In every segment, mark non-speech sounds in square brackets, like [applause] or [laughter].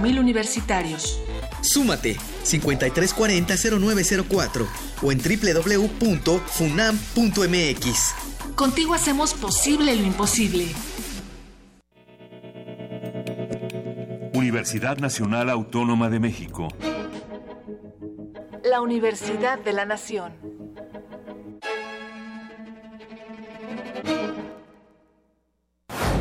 mil universitarios. Súmate 5340-0904 o en www.funam.mx. Contigo hacemos posible lo imposible. Universidad Nacional Autónoma de México. La Universidad de la Nación.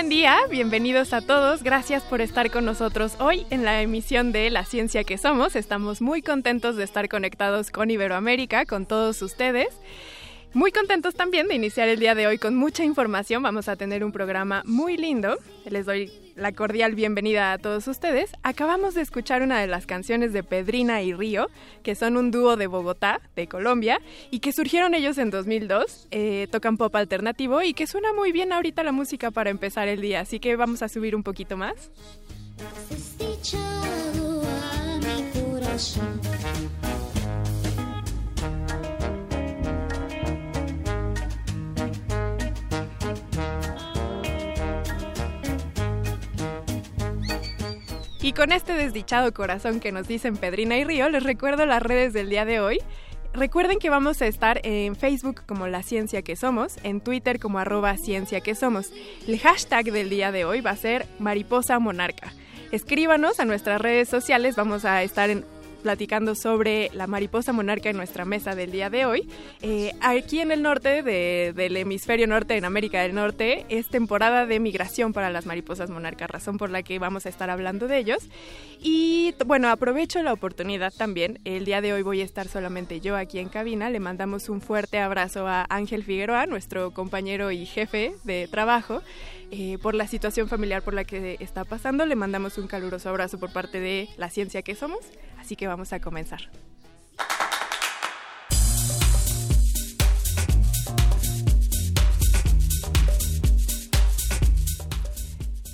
Buen día, bienvenidos a todos, gracias por estar con nosotros hoy en la emisión de La Ciencia que Somos. Estamos muy contentos de estar conectados con Iberoamérica, con todos ustedes. Muy contentos también de iniciar el día de hoy con mucha información. Vamos a tener un programa muy lindo. Les doy la cordial bienvenida a todos ustedes. Acabamos de escuchar una de las canciones de Pedrina y Río, que son un dúo de Bogotá, de Colombia, y que surgieron ellos en 2002. Eh, tocan pop alternativo y que suena muy bien ahorita la música para empezar el día. Así que vamos a subir un poquito más. Y con este desdichado corazón que nos dicen Pedrina y Río, les recuerdo las redes del día de hoy. Recuerden que vamos a estar en Facebook como La Ciencia que Somos, en Twitter como arroba Ciencia que Somos. El hashtag del día de hoy va a ser Mariposa Monarca. Escríbanos a nuestras redes sociales, vamos a estar en platicando sobre la mariposa monarca en nuestra mesa del día de hoy. Eh, aquí en el norte de- del hemisferio norte, en América del Norte, es temporada de migración para las mariposas monarcas, razón por la que vamos a estar hablando de ellos. Y bueno, aprovecho la oportunidad también. El día de hoy voy a estar solamente yo aquí en cabina. Le mandamos un fuerte abrazo a Ángel Figueroa, nuestro compañero y jefe de trabajo. eh, por la situación familiar por la que está pasando, le mandamos un caluroso abrazo por parte de la ciencia que somos. Así que vamos a comenzar.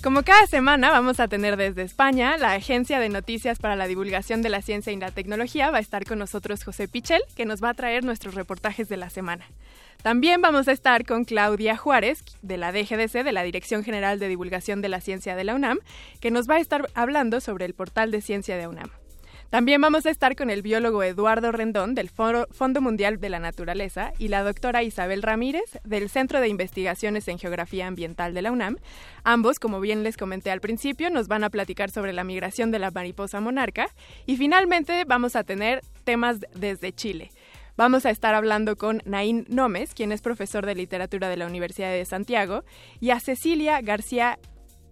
Como cada semana vamos a tener desde España, la Agencia de Noticias para la Divulgación de la Ciencia y la Tecnología va a estar con nosotros José Pichel, que nos va a traer nuestros reportajes de la semana. También vamos a estar con Claudia Juárez, de la DGDC, de la Dirección General de Divulgación de la Ciencia de la UNAM, que nos va a estar hablando sobre el portal de ciencia de UNAM. También vamos a estar con el biólogo Eduardo Rendón del Fondo Mundial de la Naturaleza y la doctora Isabel Ramírez del Centro de Investigaciones en Geografía Ambiental de la UNAM. Ambos, como bien les comenté al principio, nos van a platicar sobre la migración de la mariposa monarca y finalmente vamos a tener temas desde Chile. Vamos a estar hablando con Naín Nómez, quien es profesor de literatura de la Universidad de Santiago, y a Cecilia García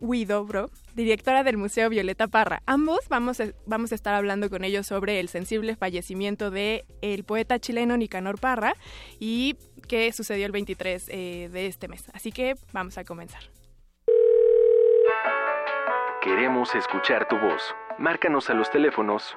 Huidobro, directora del Museo Violeta Parra. Ambos vamos a, vamos a estar hablando con ellos sobre el sensible fallecimiento de el poeta chileno Nicanor Parra y que sucedió el 23 eh, de este mes. Así que vamos a comenzar. Queremos escuchar tu voz. Márcanos a los teléfonos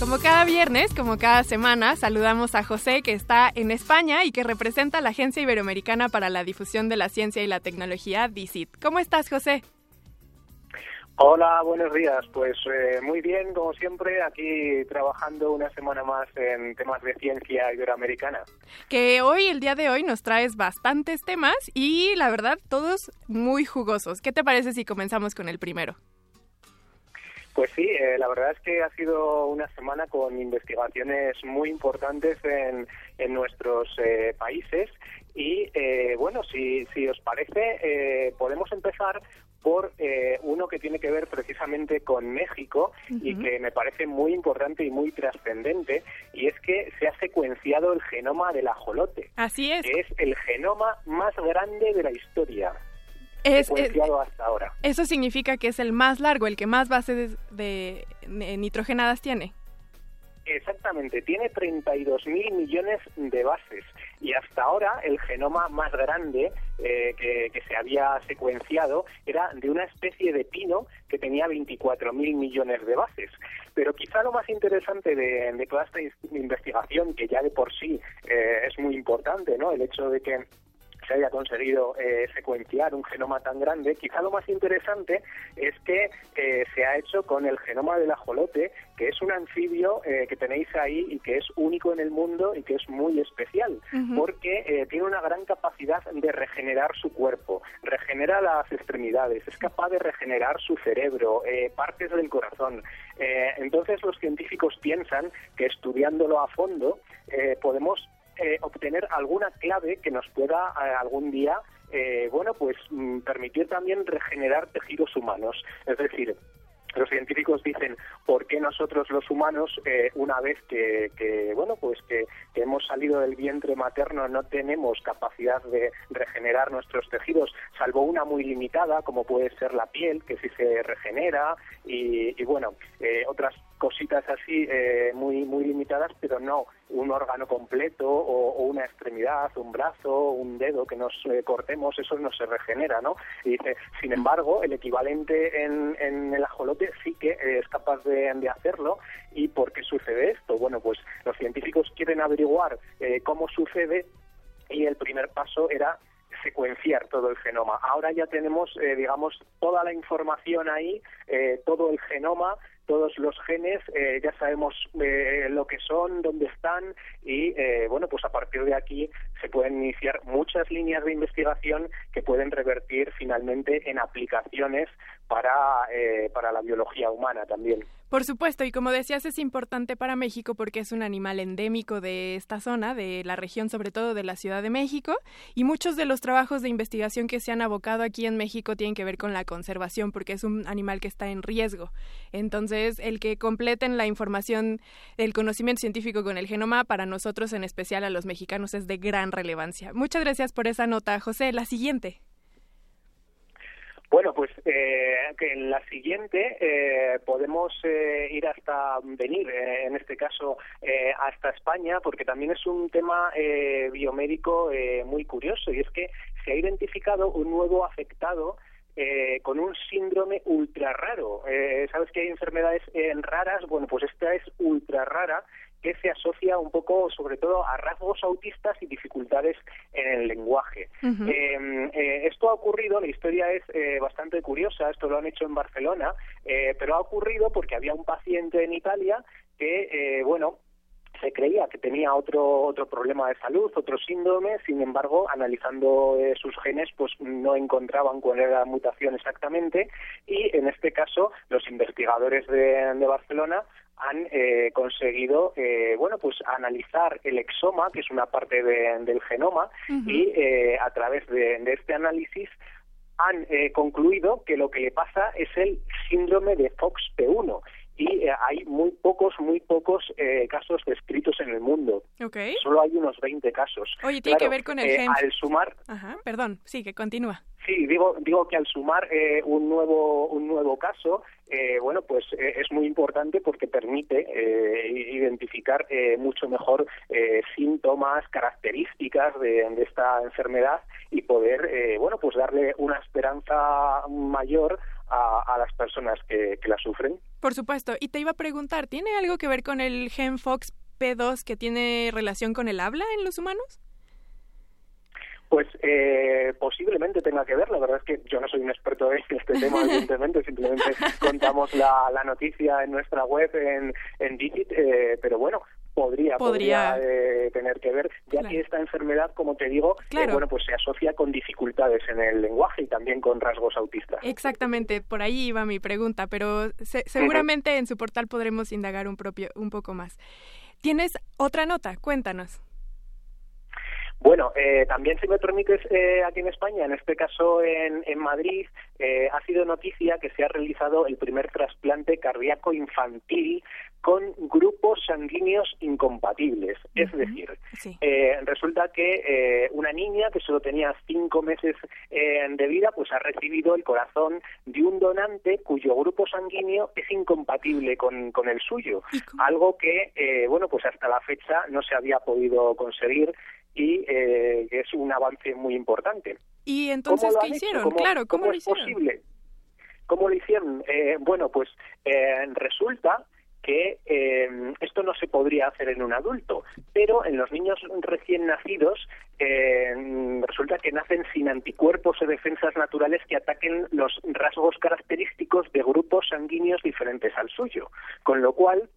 Como cada viernes, como cada semana, saludamos a José que está en España y que representa la Agencia Iberoamericana para la Difusión de la Ciencia y la Tecnología, DICIT. ¿Cómo estás, José? Hola, buenos días. Pues eh, muy bien, como siempre, aquí trabajando una semana más en temas de ciencia iberoamericana. Que hoy, el día de hoy, nos traes bastantes temas y la verdad, todos muy jugosos. ¿Qué te parece si comenzamos con el primero? Pues sí, eh, la verdad es que ha sido una semana con investigaciones muy importantes en, en nuestros eh, países y eh, bueno, si, si os parece, podemos empezar por uno que tiene que ver precisamente con México y que me parece muy importante y muy trascendente, y es que se ha secuenciado el genoma del ajolote. Así es. Que es el genoma más grande de la historia es, hasta ahora. Eso significa que es el más largo, el que más bases de, nitrogenadas tiene. Exactamente, tiene 32 mil millones de bases y hasta ahora el genoma más grande eh, que, se había secuenciado era de una especie de pino que tenía 24 mil millones de bases. Pero quizá lo más interesante de, toda esta investigación, que ya de por sí eh, es muy importante, ¿no? El hecho de que se haya conseguido eh, secuenciar un genoma tan grande, quizá lo más interesante es que eh, se ha hecho con el genoma del ajolote, que es un anfibio eh, que tenéis ahí y que es único en el mundo y que es muy especial, porque tiene una gran capacidad de regenerar su cuerpo, regenera las extremidades, es capaz de regenerar su cerebro, partes del corazón. entonces los científicos piensan que estudiándolo a fondo podemos eh, obtener alguna clave que nos pueda eh, algún día, eh, bueno, pues mm, permitir también regenerar tejidos humanos. Es decir, los científicos dicen por qué nosotros los humanos una vez que, bueno pues que, hemos salido del vientre materno no tenemos capacidad de regenerar nuestros tejidos salvo una muy limitada como puede ser la piel que sí se regenera y, y bueno otras cositas así eh, muy muy limitadas, pero no un órgano completo o, una extremidad, un brazo, un dedo que nos eh, cortemos, eso no se regenera, ¿no? Y dice, sin embargo, el equivalente en, en el ajolote sí que es capaz de, hacerlo. ¿Y por qué sucede esto? Bueno, pues los científicos quieren averiguar eh, cómo sucede y el primer paso era secuenciar todo el genoma. Ahora ya tenemos, digamos, toda la información ahí, todo el genoma todos los genes, eh, ya sabemos eh, lo que son, dónde están y eh, bueno, pues a partir de aquí se pueden iniciar muchas líneas de investigación que pueden revertir finalmente en aplicaciones para, para la biología humana también. Por supuesto, y como decías, es importante para México porque es un animal endémico de esta zona, de la región, sobre todo de la Ciudad de México, y muchos de los trabajos de investigación que se han abocado aquí en México tienen que ver con la conservación, porque es un animal que está en riesgo. Entonces, el que completen la información del conocimiento científico con el genoma, para nosotros, en especial a los mexicanos, es de gran relevancia. Muchas gracias por esa nota, José. La siguiente. Bueno, pues eh, en la siguiente eh, podemos eh, ir hasta venir, eh, en este caso hasta España, porque también es un tema biomédico muy curioso y es que se ha identificado un nuevo afectado con un síndrome ultra raro. Sabes que hay enfermedades raras, bueno, pues esta es ultra rara que se asocia un poco, sobre todo, a rasgos autistas y dificultades en el lenguaje. Em, eh, esto ha ocurrido, la historia es eh, bastante curiosa, esto lo han hecho en Barcelona, eh, pero ha ocurrido porque había un paciente en Italia que, bueno, se creía que tenía otro otro problema de salud, otro síndrome, sin embargo, analizando sus genes, pues no encontraban cuál era la mutación exactamente y en este caso los investigadores de Barcelona han eh, conseguido, eh, bueno, pues analizar el exoma, que es una parte del genoma, y eh, a través de, este análisis han concluido que lo que le pasa es el síndrome de FOXP1 y hay muy pocos, muy pocos casos descritos en el mundo. Solo hay unos 20 casos. Oye, tiene que ver con el gen. Al sumar. Ajá, perdón, sí, que continúa. Sí, digo, digo que al sumar eh, un nuevo un nuevo caso, eh, bueno, pues eh, es muy importante porque permite identificar mucho mejor síntomas, características de, esta enfermedad y poder, bueno, pues darle una esperanza mayor a, las personas que, que la sufren. Por supuesto. Y te iba a preguntar, ¿tiene algo que ver con el gen Fox P2 que tiene relación con el habla en los humanos? Pues eh, posiblemente tenga que ver, la verdad es que yo no soy un experto en este tema, [laughs] evidentemente, simplemente contamos la, la noticia en nuestra web, en, en Digit, eh, pero bueno, podría, podría, eh, tener que ver, ya que esta enfermedad, como te digo, eh, bueno, pues se asocia con dificultades en el lenguaje y también con rasgos autistas. Exactamente, por ahí iba mi pregunta, pero seguramente en su portal podremos indagar un, propio, un poco más. ¿Tienes otra nota? Cuéntanos. Bueno, eh, también si me permites, eh, aquí en España, en este caso en, en Madrid, eh, ha sido noticia que se ha realizado el primer trasplante cardíaco infantil con grupos sanguíneos incompatibles. Es decir, eh, resulta que eh, una niña que solo tenía cinco meses de vida, pues ha recibido el corazón de un donante cuyo grupo sanguíneo es incompatible con, con el suyo. Algo que, eh, bueno, pues hasta la fecha no se había podido conseguir y eh, es un avance muy importante. ¿Y entonces qué hicieron? claro, ¿cómo, lo hicieron? es posible? ¿Cómo lo hicieron? Eh, bueno, pues eh, resulta que eh, esto no se podría hacer en un adulto, pero en los niños recién nacidos eh, resulta que nacen sin anticuerpos o defensas naturales que ataquen los rasgos característicos de grupos sanguíneos diferentes al suyo, con lo cual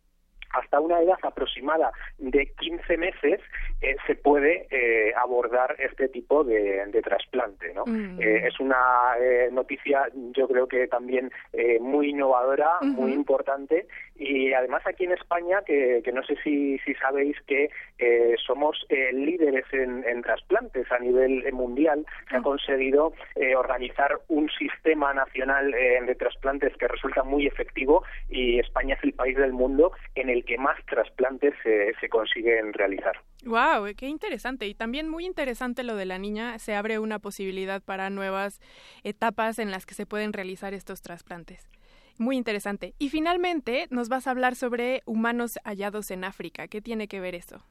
hasta una edad aproximada de 15 meses eh, se puede eh, abordar este tipo de, de trasplante. ¿no? Mm. Eh, es una eh, noticia, yo creo que también eh, muy innovadora, muy importante, y además aquí en España, que, que no sé si, si sabéis que eh, somos eh, líderes en, en trasplantes a nivel mundial, se ha conseguido eh, organizar un sistema nacional de trasplantes que resulta muy efectivo y España es el país del mundo en el que más trasplantes se, se consiguen realizar. Wow, qué interesante y también muy interesante lo de la niña. Se abre una posibilidad para nuevas etapas en las que se pueden realizar estos trasplantes. Muy interesante. Y finalmente nos vas a hablar sobre humanos hallados en África. ¿Qué tiene que ver eso?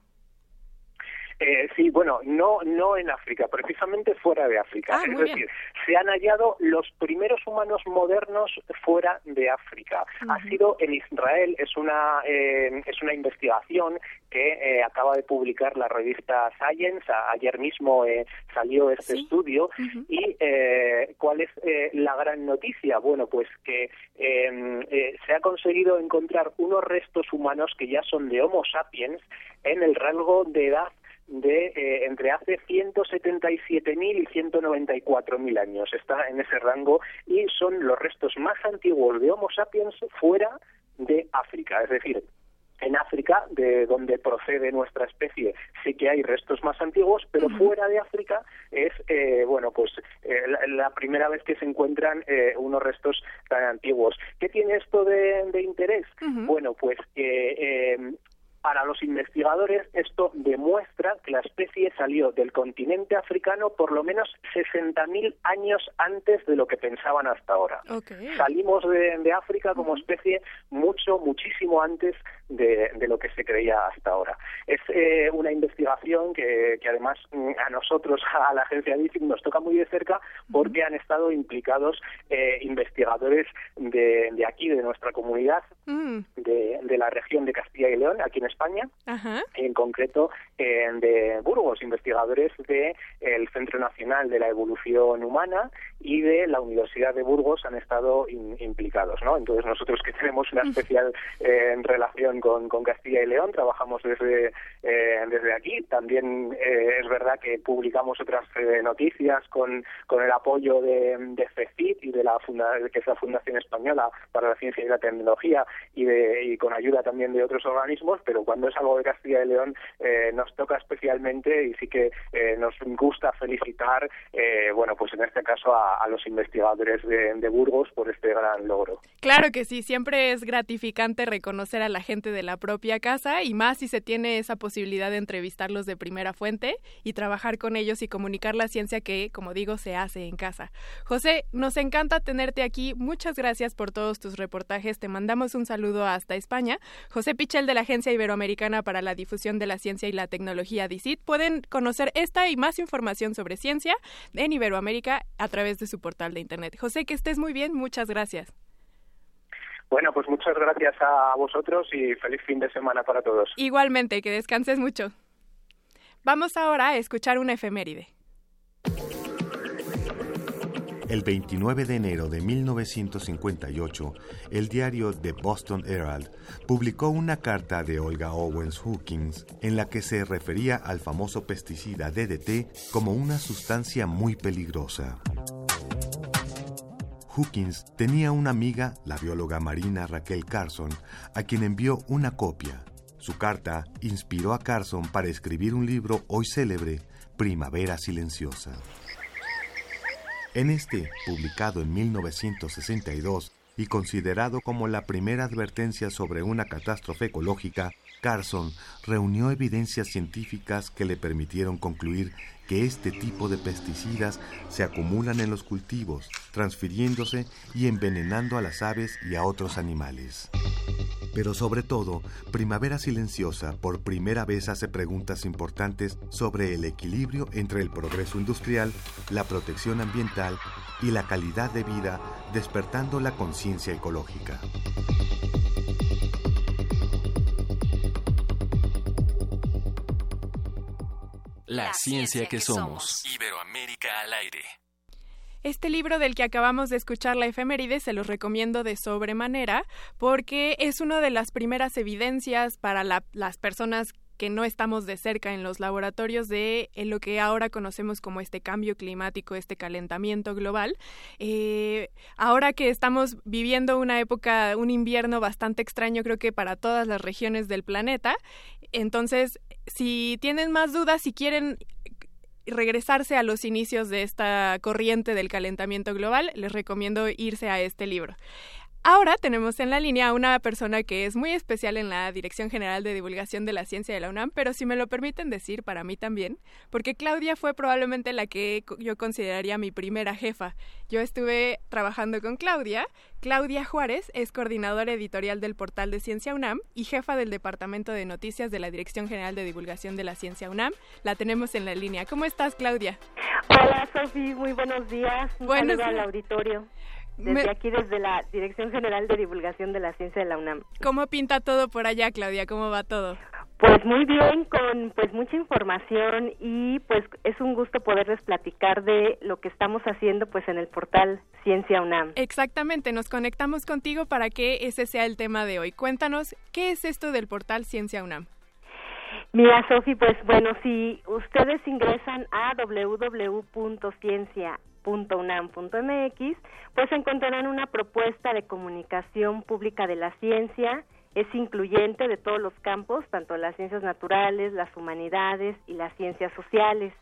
Eh, sí, bueno, no, no en África, precisamente fuera de África. Ah, es decir, se han hallado los primeros humanos modernos fuera de África. Ha sido en Israel, es una, eh, es una investigación que eh, acaba de publicar la revista Science. A- ayer mismo eh, salió este estudio. ¿Y eh, cuál es eh, la gran noticia? Bueno, pues que eh, eh, se ha conseguido encontrar unos restos humanos que ya son de Homo sapiens en el rango de edad de eh, entre hace 177.000 y 194.000 años. Está en ese rango y son los restos más antiguos de Homo sapiens fuera de África. Es decir, en África, de donde procede nuestra especie, sí que hay restos más antiguos, pero fuera de África es, eh, bueno, pues eh, la, la primera vez que se encuentran eh, unos restos tan antiguos. ¿Qué tiene esto de, de interés? Bueno, pues que eh, para los investigadores esto demuestra que la especie salió del continente africano por lo menos 60.000 años antes de lo que pensaban hasta ahora. Salimos de, de África como especie mucho, muchísimo antes de, de lo que se creía hasta ahora. Es eh, una investigación que, que además mm, a nosotros, [laughs] a la agencia DICIC, nos toca muy de cerca porque han estado implicados eh, investigadores de, de aquí, de nuestra comunidad, Mm, de, de la región de Castilla y León, aquí en España, Ajá. en concreto eh, de Burgos, investigadores del Centro Nacional de la Evolución Humana y de la Universidad de Burgos han estado in- implicados, ¿no? Entonces nosotros que tenemos una especial eh, relación con, Castilla y León, trabajamos desde eh, desde aquí. También eh, es verdad que publicamos otras eh, noticias con, con el apoyo de, de CECIT y de la funda, que es la Fundación Española para la Ciencia y la Tecnología y, de, y con ayuda también de otros organismos, pero cuando es algo de Castilla y León nos toca especialmente y sí que nos gusta felicitar, bueno, pues en este caso a, a los investigadores de, de Burgos por este gran logro. Claro que sí, siempre es gratificante reconocer a la gente de la propia casa y más si se tiene esa posibilidad de entrevistarlos de primera fuente y trabajar con ellos y comunicar la ciencia que, como digo, se hace en casa. José, nos encanta tenerte aquí. Muchas gracias por todos tus reportajes. Te mandamos un saludo hasta España. José Pichel de la Agencia Iberoamericana para la Difusión de la Ciencia y la Tecnología DICIT. Pueden conocer esta y más información sobre ciencia en Iberoamérica a través de su portal de internet. José, que estés muy bien. Muchas gracias. Bueno, pues muchas gracias a vosotros y feliz fin de semana para todos. Igualmente, que descanses mucho. Vamos ahora a escuchar una efeméride. El 29 de enero de 1958, el diario The Boston Herald publicó una carta de Olga Owens Hookins en la que se refería al famoso pesticida DDT como una sustancia muy peligrosa. Hookins tenía una amiga, la bióloga marina Raquel Carson, a quien envió una copia. Su carta inspiró a Carson para escribir un libro hoy célebre, Primavera Silenciosa. En este, publicado en 1962 y considerado como la primera advertencia sobre una catástrofe ecológica, Carson reunió evidencias científicas que le permitieron concluir que este tipo de pesticidas se acumulan en los cultivos, transfiriéndose y envenenando a las aves y a otros animales. Pero sobre todo, Primavera Silenciosa por primera vez hace preguntas importantes sobre el equilibrio entre el progreso industrial, la protección ambiental y la calidad de vida, despertando la conciencia ecológica. La, ciencia, que, somos. Iberoamérica al aire. Este libro del que acabamos de escuchar la efeméride se los recomiendo de sobremanera porque es una de las primeras evidencias para las personas que no estamos de cerca en los laboratorios de lo que ahora conocemos como este cambio climático, este calentamiento global. Eh, ahora que estamos viviendo una época, un invierno bastante extraño, creo que para todas las regiones del planeta, entonces, si tienen más dudas, si quieren regresarse a los inicios de esta corriente del calentamiento global, les recomiendo irse a este libro. Ahora tenemos en la línea a una persona que es muy especial en la Dirección General de Divulgación de la Ciencia de la UNAM, pero si me lo permiten decir, para mí también, porque Claudia fue probablemente la que yo consideraría mi primera jefa. Yo estuve trabajando con Claudia. Claudia Juárez es coordinadora editorial del portal de Ciencia UNAM y jefa del Departamento de Noticias de la Dirección General de Divulgación de la Ciencia UNAM. La tenemos en la línea. ¿Cómo estás, Claudia? Hola, Sofi. Muy buenos días. Un buenos al auditorio desde aquí, desde la Dirección General de Divulgación de la Ciencia de la UNAM. ¿Cómo pinta todo por allá, Claudia? ¿Cómo va todo? Pues muy bien, con pues mucha información y pues es un gusto poderles platicar de lo que estamos haciendo pues en el portal Ciencia UNAM. Exactamente, nos conectamos contigo para que ese sea el tema de hoy. Cuéntanos, ¿qué es esto del portal Ciencia UNAM? Mira, Sofi, pues bueno, si ustedes ingresan a www.ciencia .unam.mx, pues encontrarán una propuesta de comunicación pública de la ciencia, es incluyente de todos los campos, tanto las ciencias naturales, las humanidades y las ciencias sociales.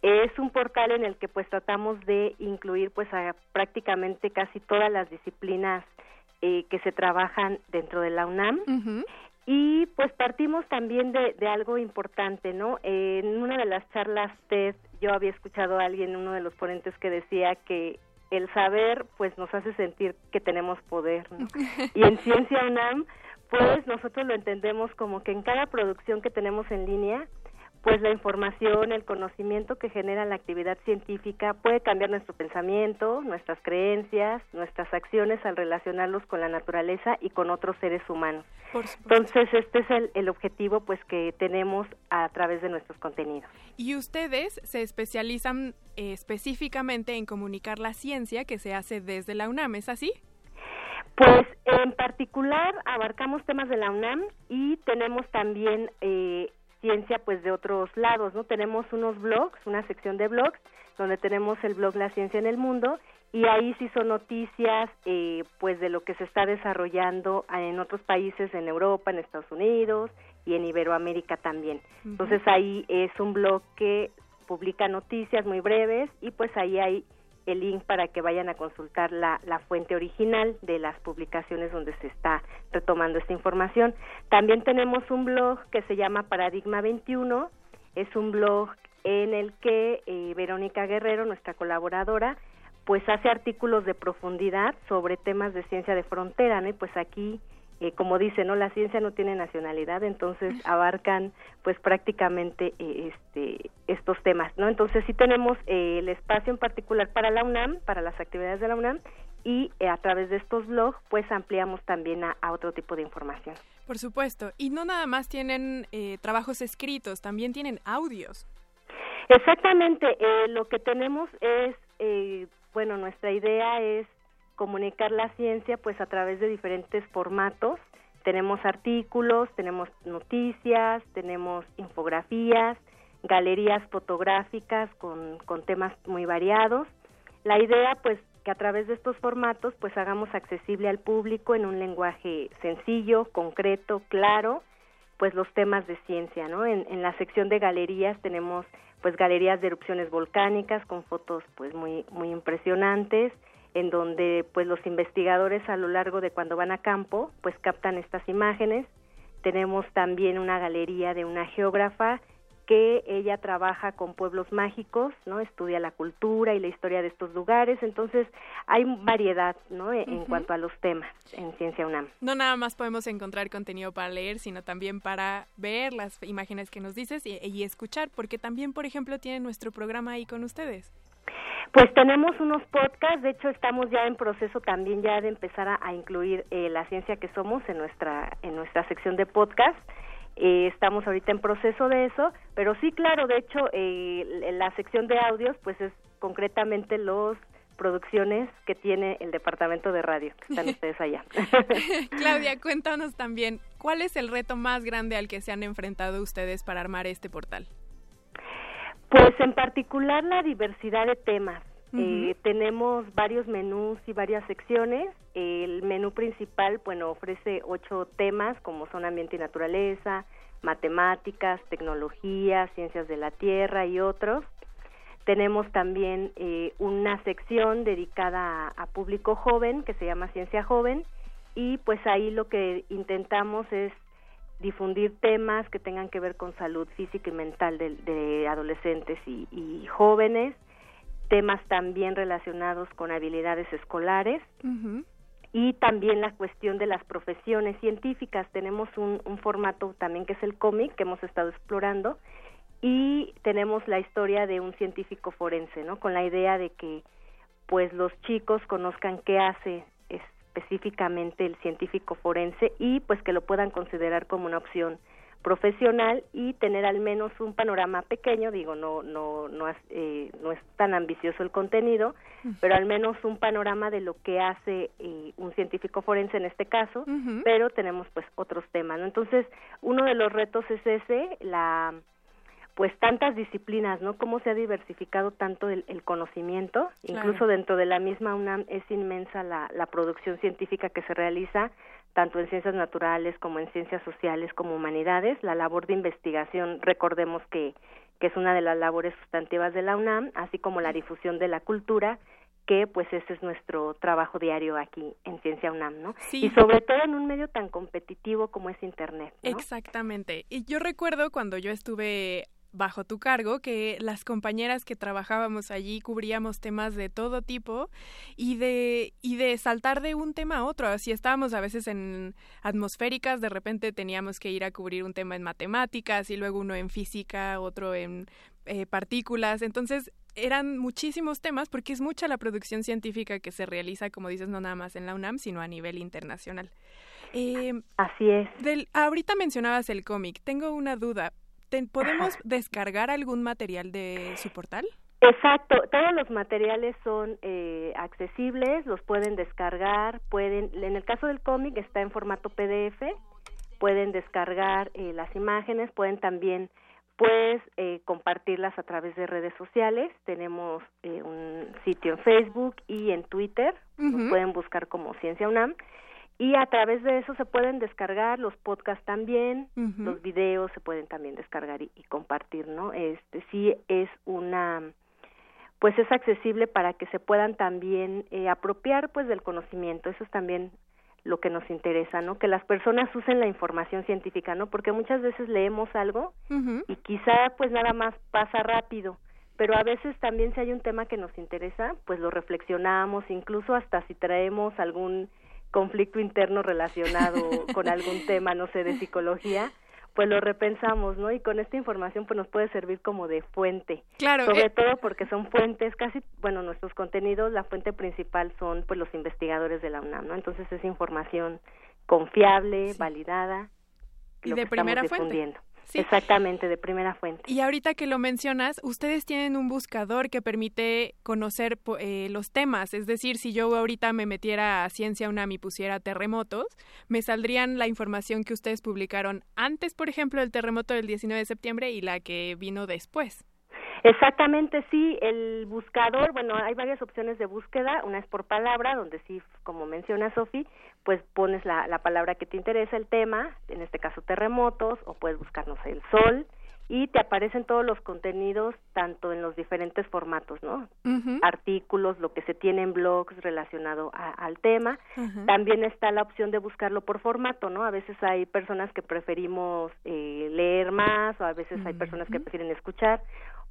Es un portal en el que pues tratamos de incluir pues prácticamente casi todas las disciplinas eh, que se trabajan dentro de la UNAM. Y pues partimos también de, de algo importante, ¿no? en una de las charlas TED yo había escuchado a alguien, uno de los ponentes, que decía que el saber pues nos hace sentir que tenemos poder. [laughs] Y en Ciencia UNAM pues nosotros lo entendemos como que en cada producción que tenemos en línea pues la información, el conocimiento que genera la actividad científica puede cambiar nuestro pensamiento, nuestras creencias, nuestras acciones al relacionarlos con la naturaleza y con otros seres humanos. Entonces, este es el, el, objetivo pues que tenemos a través de nuestros contenidos. Y ustedes se especializan eh, específicamente en comunicar la ciencia que se hace desde la UNAM, ¿es así? Pues en particular abarcamos temas de la UNAM y tenemos también eh, ciencia pues de otros lados, ¿no? Tenemos unos blogs, una sección de blogs donde tenemos el blog La Ciencia en el Mundo y ahí sí son noticias eh, pues de lo que se está desarrollando en otros países en Europa, en Estados Unidos y en Iberoamérica también. Entonces ahí es un blog que publica noticias muy breves y pues ahí hay el link para que vayan a consultar la, la, fuente original de las publicaciones donde se está retomando esta información. También tenemos un blog que se llama Paradigma 21, es un blog en el que eh, Verónica Guerrero, nuestra colaboradora, pues hace artículos de profundidad sobre temas de ciencia de frontera, ¿no? Y pues aquí eh, como dice, ¿no? La ciencia no tiene nacionalidad, entonces abarcan pues prácticamente eh, este estos temas, ¿no? Entonces sí tenemos eh, el espacio en particular para la UNAM, para las actividades de la UNAM y a través de estos blogs pues ampliamos también a, otro tipo de información. Por supuesto, y no nada más tienen trabajos escritos, también tienen audios. Exactamente, lo que tenemos es bueno, nuestra idea es comunicar la ciencia pues a través de diferentes formatos. Tenemos artículos, tenemos noticias, tenemos infografías, galerías fotográficas con, con temas muy variados. La idea pues que a través de estos formatos pues hagamos accesible al público en un lenguaje sencillo, concreto, claro, pues los temas de ciencia, ¿no? En, la sección de galerías tenemos pues galerías de erupciones volcánicas con fotos pues muy muy impresionantes en donde pues los investigadores a lo largo de cuando van a campo pues captan estas imágenes tenemos también una galería de una geógrafa que ella trabaja con pueblos mágicos, ¿no? Estudia la cultura y la historia de estos lugares, entonces hay variedad, ¿no? E, en, cuanto a los temas en Ciencia UNAM. No nada más podemos encontrar contenido para leer, sino también para ver las imágenes que nos dices y, escuchar, porque también, por ejemplo, tiene nuestro programa ahí con ustedes. Pues tenemos unos podcasts, de hecho estamos ya en proceso también ya de empezar a, incluir eh, la ciencia que somos en nuestra en nuestra sección de podcast eh, estamos ahorita en proceso de eso, pero sí, claro, de hecho, eh, la sección de audios, pues es concretamente los producciones que tiene el departamento de radio, que están [laughs] ustedes allá. [laughs] Claudia, cuéntanos también, ¿cuál es el reto más grande al que se han enfrentado ustedes para armar este portal? Pues en particular la diversidad de temas. Eh, tenemos varios menús y varias secciones. El menú principal, bueno, ofrece ocho temas como son ambiente y naturaleza, matemáticas, tecnología, ciencias de la tierra y otros. Tenemos también eh, una sección dedicada a, público joven que se llama Ciencia Joven y pues ahí lo que intentamos es difundir temas que tengan que ver con salud física y mental de, adolescentes y jóvenes temas también relacionados con habilidades escolares y también la cuestión de las profesiones científicas. Tenemos un, formato también que es el cómic que hemos estado explorando y tenemos la historia de un científico forense, ¿no? Con la idea de que pues los chicos conozcan qué hace específicamente el científico forense y pues que lo puedan considerar como una opción profesional y tener al menos un panorama pequeño, digo, no no no, eh, no es tan ambicioso el contenido, pero al menos un panorama de lo que hace eh, un científico forense en este caso, pero tenemos pues otros temas, ¿no? Entonces, uno de los retos es ese, la pues tantas disciplinas, ¿no? Cómo se ha diversificado tanto el, conocimiento, incluso dentro de la misma UNAM es inmensa la, la producción científica que se realiza, tanto en ciencias naturales como en ciencias sociales como humanidades. La labor de investigación, recordemos que, que es una de las labores sustantivas de la UNAM, así como la difusión de la cultura, que pues ese es nuestro trabajo diario aquí en Ciencia UNAM, ¿no? Y sobre todo en un medio tan competitivo como es Internet. Exactamente. Y yo recuerdo cuando yo estuve bajo tu cargo, que las compañeras que trabajábamos allí cubríamos temas de todo tipo y de, y de saltar de un tema a otro. Si estábamos a veces en atmosféricas, de repente teníamos que ir a cubrir un tema en matemáticas y luego uno en física, otro en eh, partículas. Entonces eran muchísimos temas porque es mucha la producción científica que se realiza, como dices, no nada más en la UNAM, sino a nivel internacional. Eh, Así es. Del, ahorita mencionabas el cómic. Tengo una duda. ¿Podemos descargar algún material de su portal? Exacto, todos los materiales son eh, accesibles, los pueden descargar, pueden, en el caso del cómic está en formato PDF, pueden descargar eh, las imágenes, pueden también pues eh, compartirlas a través de redes sociales, tenemos un sitio en Facebook y en Twitter, pueden buscar como Ciencia UNAM y a través de eso se pueden descargar los podcasts también, los videos se pueden también descargar y, compartir, ¿no? Este sí es una pues es accesible para que se puedan también eh, apropiar pues del conocimiento, eso es también lo que nos interesa, ¿no? Que las personas usen la información científica, ¿no? Porque muchas veces leemos algo y quizá pues nada más pasa rápido, pero a veces también si hay un tema que nos interesa, pues lo reflexionamos, incluso hasta si traemos algún conflicto interno relacionado [laughs] con algún tema, no sé, de psicología, pues lo repensamos, ¿no? Y con esta información pues nos puede servir como de fuente. Claro. Sobre eh, todo porque son fuentes, casi, bueno, nuestros contenidos, la fuente principal son pues los investigadores de la UNAM, ¿no? Entonces es información confiable, validada. Y de primera fuente. Exactamente, de primera fuente. Y ahorita que lo mencionas, ustedes tienen un buscador que permite conocer eh, los temas, es decir, si yo ahorita me metiera a Ciencia UNAM y pusiera terremotos, me saldrían la información que ustedes publicaron antes, por ejemplo, del terremoto del 19 de septiembre y la que vino después. Exactamente, sí. El buscador, bueno, hay varias opciones de búsqueda. Una es por palabra, donde sí, como menciona Sofi, pues pones la, la palabra que te interesa, el tema, en este caso terremotos, o puedes buscarnos el sol, y te aparecen todos los contenidos tanto en los diferentes formatos, ¿no? Artículos, lo que se tiene en blogs relacionado al tema. También está la opción de buscarlo por formato, ¿no? A veces hay personas que preferimos eh, leer más o a veces hay personas que prefieren escuchar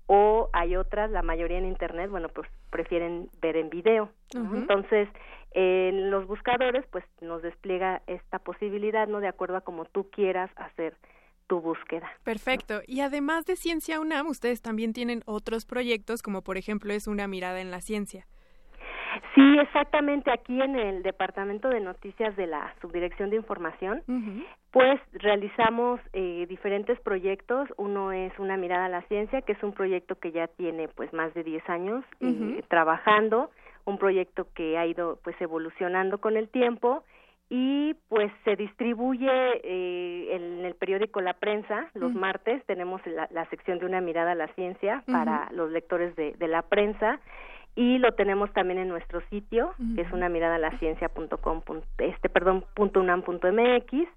o hay otras, la mayoría en internet, bueno, pues prefieren ver en video. Entonces, en los buscadores, pues nos despliega esta posibilidad, ¿no? De acuerdo a como tú quieras hacer tu búsqueda. Perfecto. Y además de Ciencia UNAM, ustedes también tienen otros proyectos, como por ejemplo es una mirada en la ciencia. Sí, exactamente. Aquí en el Departamento de Noticias de la Subdirección de Información, pues realizamos eh, diferentes proyectos. Uno es Una mirada a la ciencia, que es un proyecto que ya tiene pues más de 10 años eh, trabajando, un proyecto que ha ido pues evolucionando con el tiempo. Y pues se distribuye eh, en el periódico La Prensa los martes. Tenemos la, sección de una mirada a la ciencia para los lectores de, de la prensa y lo tenemos también en nuestro sitio que es una mirada a la ciencia punto com, este perdón punto unam punto mx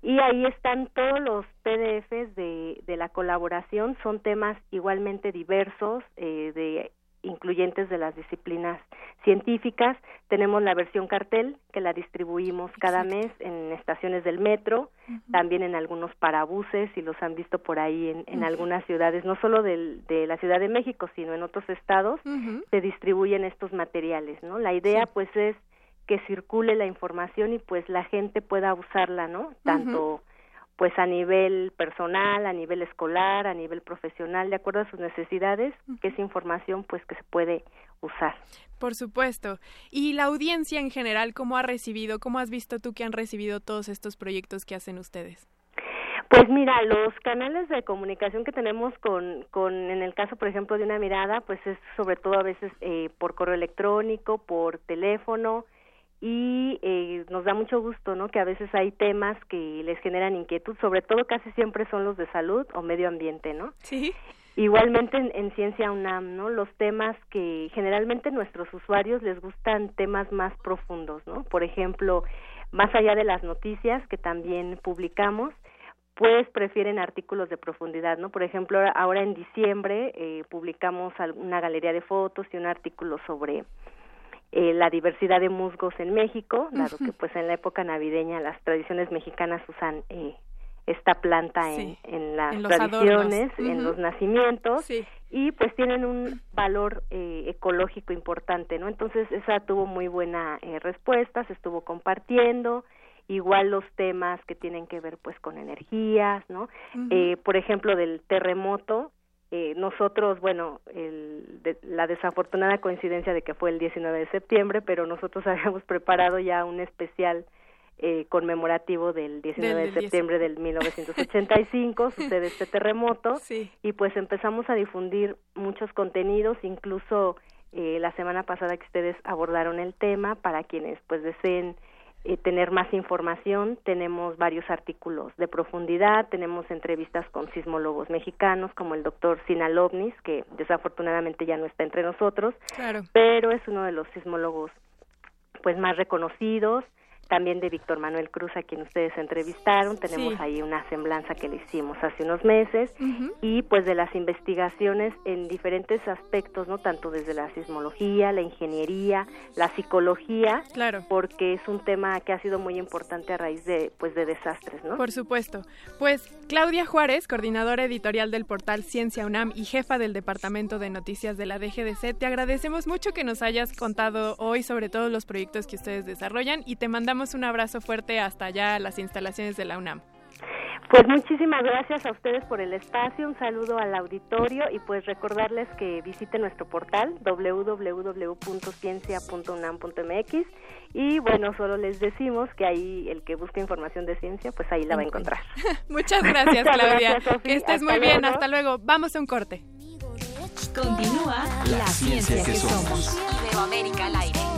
y ahí están todos los PDFs de, de la colaboración son temas igualmente diversos eh, de incluyentes de las disciplinas científicas. Tenemos la versión cartel que la distribuimos cada mes en estaciones del metro, también en algunos parabuses, y los han visto por ahí en, en algunas ciudades, no solo del, de la Ciudad de México, sino en otros estados, se distribuyen estos materiales, ¿no? La idea, pues, es que circule la información y pues la gente pueda usarla, ¿no? Tanto pues a nivel personal, a nivel escolar, a nivel profesional, de acuerdo a sus necesidades, que es información pues que se puede usar. Por supuesto. Y la audiencia en general, ¿cómo ha recibido, cómo has visto tú que han recibido todos estos proyectos que hacen ustedes? Pues mira, los canales de comunicación que tenemos con, con, en el caso, por ejemplo, de una mirada, pues es sobre todo a veces eh, por correo electrónico, por teléfono, y eh, nos da mucho gusto, ¿no? Que a veces hay temas que les generan inquietud, sobre todo casi siempre son los de salud o medio ambiente, ¿no? Sí. Igualmente en, Ciencia UNAM, ¿no? Los temas que generalmente nuestros usuarios les gustan temas más profundos, ¿no? Por ejemplo, más allá de las noticias que también publicamos, pues prefieren artículos de profundidad, ¿no? Por ejemplo, ahora en diciembre eh, publicamos una galería de fotos y un artículo sobre eh, la diversidad de musgos en México, dado que pues en la época navideña las tradiciones mexicanas usan eh, esta planta en, en, las tradiciones, en los nacimientos, y pues tienen un valor eh, ecológico importante, ¿no? Entonces esa tuvo muy buena eh, respuesta, se estuvo compartiendo, igual los temas que tienen que ver pues con energías, ¿no? eh, por ejemplo, del terremoto, eh, nosotros, bueno, el, la desafortunada coincidencia de que fue el 19 de septiembre, pero nosotros [laughs] habíamos preparado ya un especial eh, conmemorativo del 19 de septiembre del 1985, [laughs] sucede este terremoto, y pues empezamos a difundir muchos contenidos, incluso eh, la semana pasada que ustedes abordaron el tema, para quienes pues deseen eh, tener más información. Tenemos varios artículos de profundidad, tenemos entrevistas con sismólogos mexicanos como el doctor Sinalovnis, que desafortunadamente ya no está entre nosotros, pero es uno de los sismólogos pues más reconocidos también de Víctor Manuel Cruz, a quien ustedes entrevistaron. Tenemos ahí una semblanza que le hicimos hace unos meses y pues de las investigaciones en diferentes aspectos, ¿no? Tanto desde la sismología, la ingeniería, la psicología, claro. porque es un tema que ha sido muy importante a raíz de pues de desastres, ¿no? Por supuesto. Pues Claudia Juárez, coordinadora editorial del portal Ciencia UNAM y jefa del Departamento de Noticias de la DGDC, te agradecemos mucho que nos hayas contado hoy sobre todos los proyectos que ustedes desarrollan y te mandamos un abrazo fuerte hasta allá a las instalaciones de la UNAM. Pues muchísimas gracias a ustedes por el espacio, un saludo al auditorio y pues recordarles que visiten nuestro portal www.ciencia.unam.mx y bueno, solo les decimos que ahí el que busque información de ciencia, pues ahí la va a encontrar. [laughs] Muchas gracias, Claudia. que estés muy bien, hasta luego. Vamos a un corte. Continúa la, ciencia, que, somos. Iberoamérica al aire.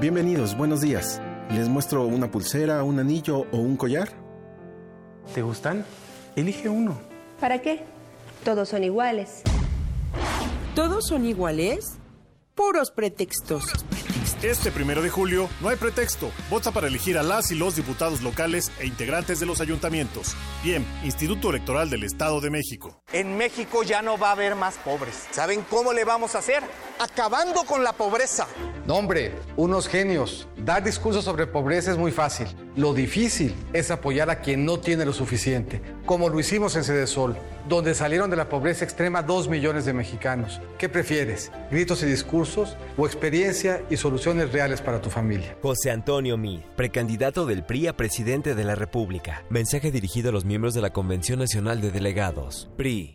Bienvenidos, buenos días. ¿Les muestro una pulsera, un anillo o un collar? ¿Te gustan? Elige uno. ¿Para qué? Todos son iguales. ¿Todos son iguales? Puros pretextos. Este primero de julio no hay pretexto. Vota para elegir a las y los diputados locales e integrantes de los ayuntamientos. Bien, Instituto Electoral del Estado de México. En México ya no va a haber más pobres. ¿Saben cómo le vamos a hacer? Acabando con la pobreza. No, hombre, unos genios. Dar discursos sobre pobreza es muy fácil. Lo difícil es apoyar a quien no tiene lo suficiente, como lo hicimos en Sede Sol, donde salieron de la pobreza extrema dos millones de mexicanos. ¿Qué prefieres? ¿Gritos y discursos o experiencia y soluciones reales para tu familia? José Antonio Mid, precandidato del PRI a presidente de la República. Mensaje dirigido a los miembros de la Convención Nacional de Delegados. PRI.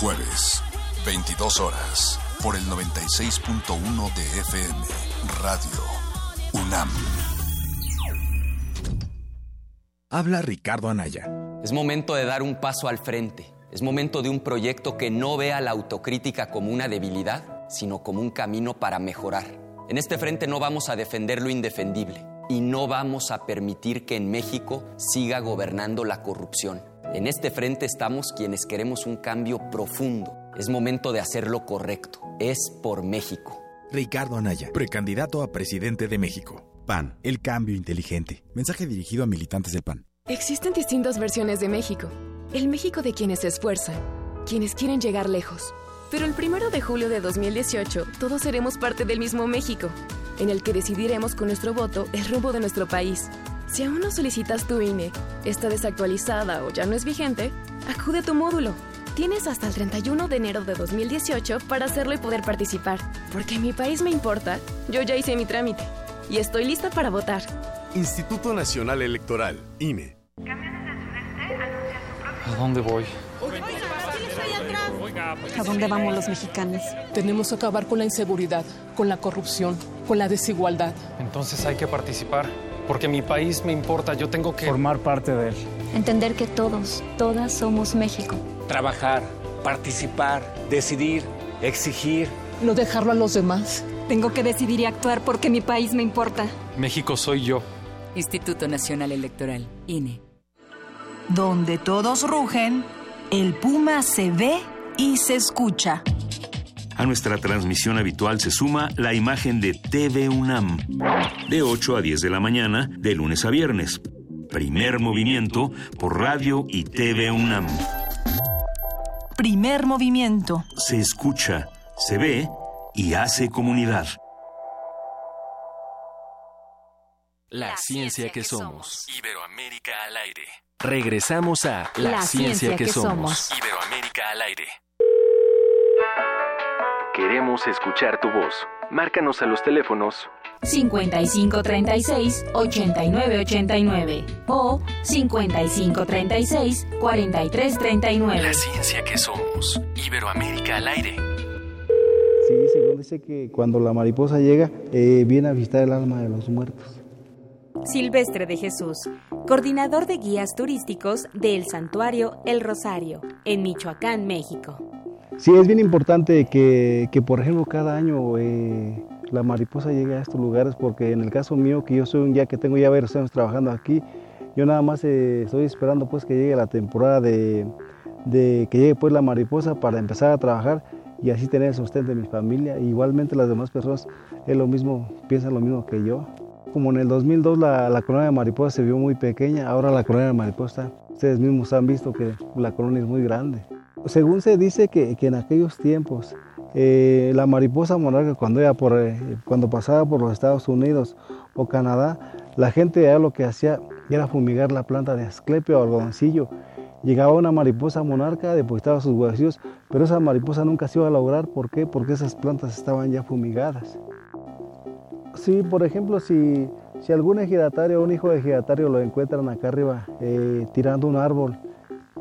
Jueves, 22 horas, por el 96.1 de FM, Radio UNAM. Habla Ricardo Anaya. Es momento de dar un paso al frente. Es momento de un proyecto que no vea la autocrítica como una debilidad, sino como un camino para mejorar. En este frente no vamos a defender lo indefendible y no vamos a permitir que en México siga gobernando la corrupción. En este frente estamos quienes queremos un cambio profundo. Es momento de hacer lo correcto. Es por México. Ricardo Anaya, precandidato a presidente de México. PAN, el cambio inteligente. Mensaje dirigido a militantes del PAN. Existen distintas versiones de México. El México de quienes se esfuerzan, quienes quieren llegar lejos. Pero el primero de julio de 2018, todos seremos parte del mismo México, en el que decidiremos con nuestro voto el rumbo de nuestro país. Si aún no solicitas tu INE, está desactualizada o ya no es vigente, acude a tu módulo. Tienes hasta el 31 de enero de 2018 para hacerlo y poder participar. Porque mi país me importa, yo ya hice mi trámite y estoy lista para votar. Instituto Nacional Electoral, INE. ¿A dónde voy? ¿A dónde vamos los mexicanos? Tenemos que acabar con la inseguridad, con la corrupción, con la desigualdad. Entonces hay que participar, porque mi país me importa, yo tengo que... Formar parte de él. Entender que todos, todas somos México. Trabajar, participar, decidir, exigir. No dejarlo a los demás. Tengo que decidir y actuar porque mi país me importa. México soy yo. Instituto Nacional Electoral, INE. Donde todos rugen, el puma se ve y se escucha. A nuestra transmisión habitual se suma la imagen de TV UNAM, de 8 a 10 de la mañana, de lunes a viernes. Primer movimiento por radio y TV UNAM. Primer movimiento. Se escucha, se ve y hace comunidad. La ciencia que somos. Iberoamérica al aire. Regresamos a La, ciencia, que, somos. Iberoamérica al aire. Queremos escuchar tu voz. Márcanos a los teléfonos 5536-8989 o 5536-4339. La ciencia que somos. Iberoamérica al aire. Sí, según dice que cuando la mariposa llega, eh, viene a visitar el alma de los muertos. Silvestre de Jesús, coordinador de guías turísticos del santuario El Rosario, en Michoacán, México. Sí, es bien importante que, que por ejemplo, cada año eh, la mariposa llegue a estos lugares, porque en el caso mío, que yo soy un ya que tengo ya varios años trabajando aquí, yo nada más eh, estoy esperando pues que llegue la temporada de, de, que llegue pues la mariposa para empezar a trabajar y así tener el sustento de mi familia. Igualmente las demás personas es lo mismo, piensan lo mismo que yo. Como en el 2002 la, la, colonia de mariposa se vio muy pequeña, ahora la colonia de mariposa, ustedes mismos han visto que la colonia es muy grande. Según se dice que, en aquellos tiempos eh, la mariposa monarca cuando, por, eh, cuando pasaba por los Estados Unidos o Canadá, la gente ya lo que hacía era fumigar la planta de asclepio o algodoncillo. Llegaba una mariposa monarca, depositaba sus huesillos, pero esa mariposa nunca se iba a lograr. ¿Por qué? Porque esas plantas estaban ya fumigadas. Sí, por ejemplo, si, si algún ejidatario o un hijo de ejidatario lo encuentran acá arriba eh, tirando un árbol,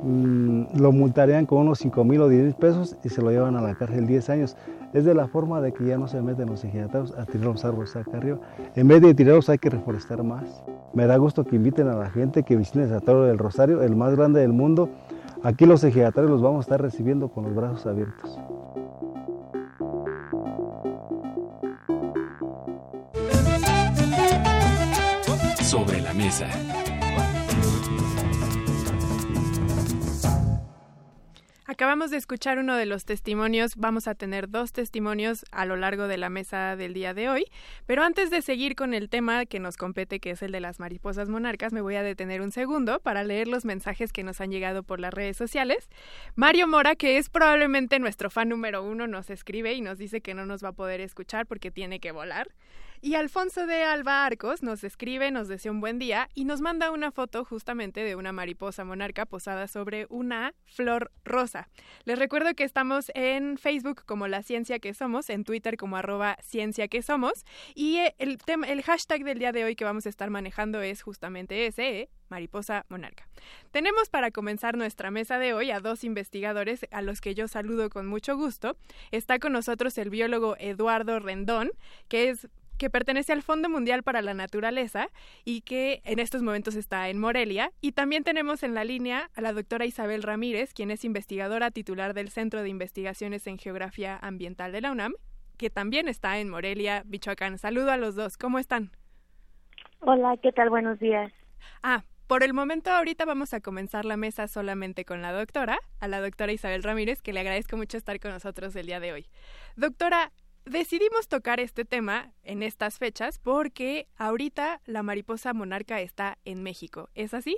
mmm, lo multarían con unos 5 mil o 10 mil pesos y se lo llevan a la cárcel 10 años. Es de la forma de que ya no se meten los ejidatarios a tirar los árboles acá arriba. En vez de tirarlos hay que reforestar más. Me da gusto que inviten a la gente que visite el Santuario del Rosario, el más grande del mundo. Aquí los ejidatarios los vamos a estar recibiendo con los brazos abiertos. Sobre la mesa. Acabamos de escuchar uno de los testimonios, vamos a tener dos testimonios a lo largo de la mesa del día de hoy, pero antes de seguir con el tema que nos compete, que es el de las mariposas monarcas, me voy a detener un segundo para leer los mensajes que nos han llegado por las redes sociales. Mario Mora, que es probablemente nuestro fan número uno, nos escribe y nos dice que no nos va a poder escuchar porque tiene que volar. Y Alfonso de Alba Arcos nos escribe, nos desea un buen día y nos manda una foto justamente de una mariposa monarca posada sobre una flor rosa. Les recuerdo que estamos en Facebook como La Ciencia que Somos, en Twitter como arroba Ciencia que Somos y el, el hashtag del día de hoy que vamos a estar manejando es justamente ese, ¿eh? mariposa monarca. Tenemos para comenzar nuestra mesa de hoy a dos investigadores a los que yo saludo con mucho gusto. Está con nosotros el biólogo Eduardo Rendón, que es que pertenece al Fondo Mundial para la Naturaleza y que en estos momentos está en Morelia. Y también tenemos en la línea a la doctora Isabel Ramírez, quien es investigadora titular del Centro de Investigaciones en Geografía Ambiental de la UNAM, que también está en Morelia, Michoacán. Saludo a los dos. ¿Cómo están? Hola, ¿qué tal? Buenos días. Ah, por el momento ahorita vamos a comenzar la mesa solamente con la doctora, a la doctora Isabel Ramírez, que le agradezco mucho estar con nosotros el día de hoy. Doctora, decidimos tocar este tema en estas fechas porque ahorita la mariposa monarca está en México. ¿Es así?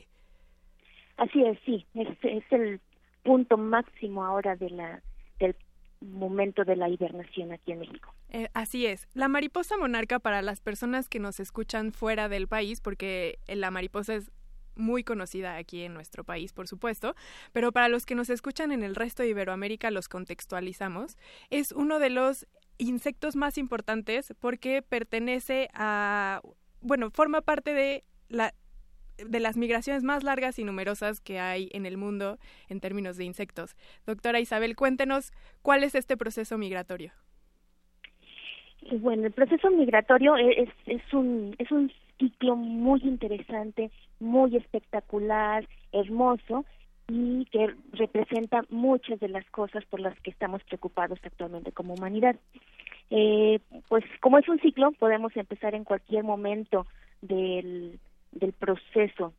Así es, sí. Es, es el punto máximo ahora de la, del momento de la hibernación aquí en México. Eh, así es. La mariposa monarca para las personas que nos escuchan fuera del país, porque la mariposa es muy conocida aquí en nuestro país, por supuesto, pero para los que nos escuchan en el resto de Iberoamérica los contextualizamos. Es uno de los insectos más importantes porque pertenece a, bueno, forma parte de la de las migraciones más largas y numerosas que hay en el mundo en términos de insectos. Doctora Isabel, cuéntenos cuál es este proceso migratorio. Bueno, el proceso migratorio es, es, un, es un ciclo muy interesante, muy espectacular, hermoso y que representa muchas de las cosas por las que estamos preocupados actualmente como humanidad. Eh, pues como es un ciclo, podemos empezar en cualquier momento del, del proceso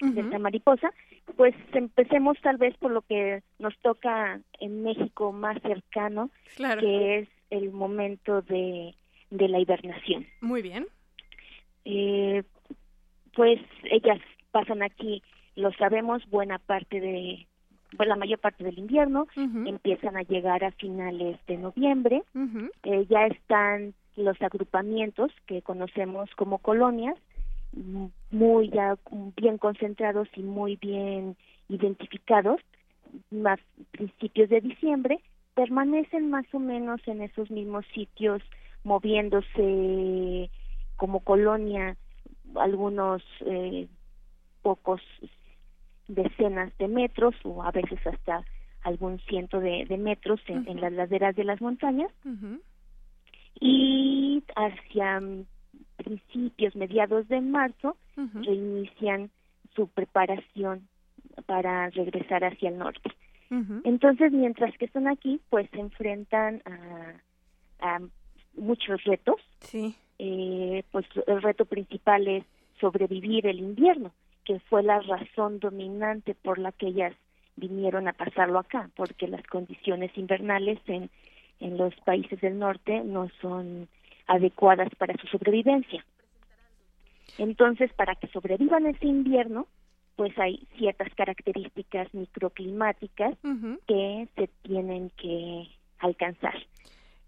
de esta mariposa, pues empecemos tal vez por lo que nos toca en México más cercano, que es el momento de, de la hibernación. Muy bien. Eh, pues ellas pasan aquí, lo sabemos, buena parte de, bueno, la mayor parte del invierno, empiezan a llegar a finales de noviembre, eh, ya están los agrupamientos que conocemos como colonias, muy ya bien concentrados y muy bien identificados, más principios de diciembre, permanecen más o menos en esos mismos sitios, moviéndose como colonia algunos eh, pocos decenas de metros o a veces hasta algún ciento de, metros en, las laderas de las montañas y hacia principios, mediados de marzo, reinician su preparación para regresar hacia el norte. Entonces, mientras que están aquí, pues se enfrentan a, muchos retos. Sí. Eh, pues el reto principal es sobrevivir el invierno, que fue la razón dominante por la que ellas vinieron a pasarlo acá, porque las condiciones invernales en, en los países del norte no son adecuadas para su sobrevivencia. Entonces, para que sobrevivan ese invierno, pues hay ciertas características microclimáticas que se tienen que alcanzar.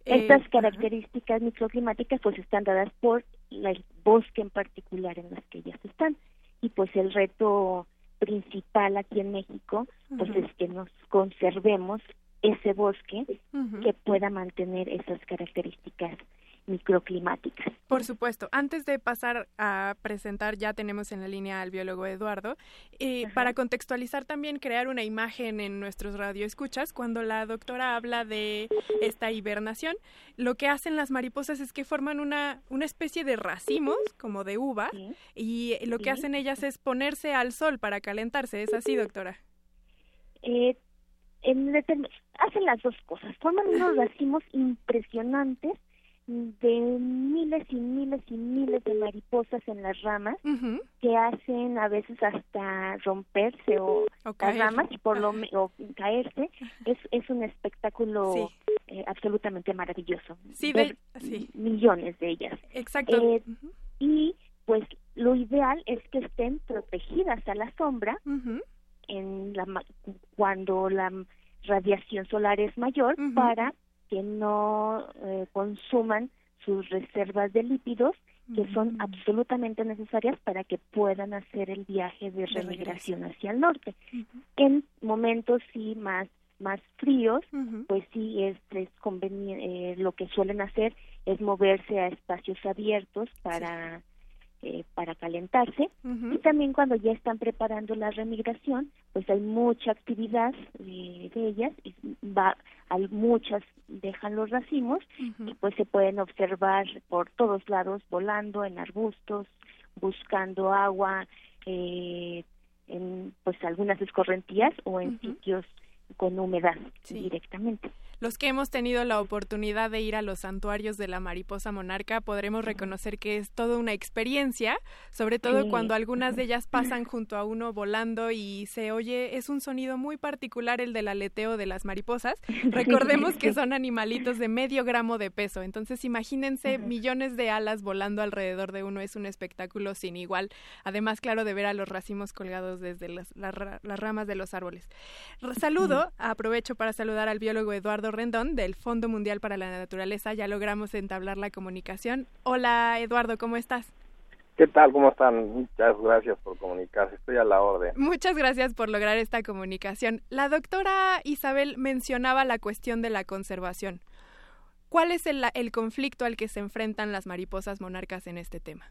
Eh, Estas características microclimáticas pues están dadas por el bosque en particular en las que ellas están y pues el reto principal aquí en México pues es que nos conservemos ese bosque que pueda mantener esas características microclimáticas. Por supuesto. Antes de pasar a presentar, ya tenemos en la línea al biólogo Eduardo. y para contextualizar también, crear una imagen en nuestros radioescuchas, cuando la doctora habla de esta hibernación, lo que hacen las mariposas es que forman una, una especie de racimos, como de uva, y lo que hacen ellas es ponerse al sol para calentarse. ¿Es así, doctora? Eh, en, hacen las dos cosas. Forman unos [laughs] racimos impresionantes de miles y miles y miles de mariposas en las ramas que hacen a veces hasta romperse o, las ramas y por lo o caerse. Es es un espectáculo eh, absolutamente maravilloso. Sí, millones de ellas. Exacto. Eh, y pues lo ideal es que estén protegidas a la sombra en la cuando la radiación solar es mayor para que no eh, consuman sus reservas de lípidos que son absolutamente necesarias para que puedan hacer el viaje de remigración hacia el norte. En momentos sí más más fríos, pues sí es, es conveniente, eh, lo que suelen hacer es moverse a espacios abiertos para eh, para calentarse. Y también cuando ya están preparando la remigración pues hay mucha actividad eh, de ellas y va hay muchas dejan los racimos y pues se pueden observar por todos lados volando en arbustos buscando agua eh, en pues algunas escorrentías o en sitios con humedad directamente. Los que hemos tenido la oportunidad de ir a los santuarios de la mariposa monarca podremos reconocer que es toda una experiencia, sobre todo cuando algunas de ellas [clears throat] pasan junto a uno volando y se oye, es un sonido muy particular el del aleteo de las mariposas. [laughs] Recordemos que son animalitos de medio gramo de peso, entonces imagínense millones de alas volando alrededor de uno, es un espectáculo sin igual. Además, claro, de ver a los racimos colgados desde las, las ramas de los árboles. Saludo, aprovecho para saludar al biólogo Eduardo Rendón del Fondo Mundial para la Naturaleza. Ya logramos entablar la comunicación. Hola Eduardo, ¿cómo estás? ¿Qué tal? ¿Cómo están? Muchas gracias por comunicarse. Estoy a la orden. Muchas gracias por lograr esta comunicación. La doctora Isabel mencionaba la cuestión de la conservación. ¿Cuál es el, el conflicto al que se enfrentan las mariposas monarcas en este tema?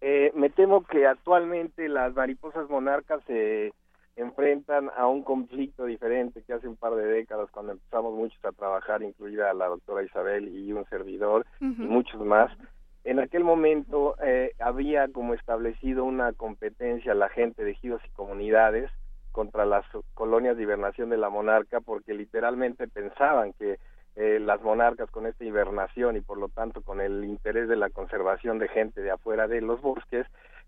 Eh, me temo que actualmente las mariposas monarcas se enfrentan a un conflicto diferente que hace un par de décadas cuando empezamos muchos a trabajar, incluida la doctora Isabel y un servidor y muchos más. En aquel momento eh, había como establecido una competencia la gente de ejidos y comunidades contra las colonias de hibernación de la monarca porque literalmente pensaban que eh, las monarcas con esta hibernación y por lo tanto con el interés de la conservación de gente de afuera de los bosques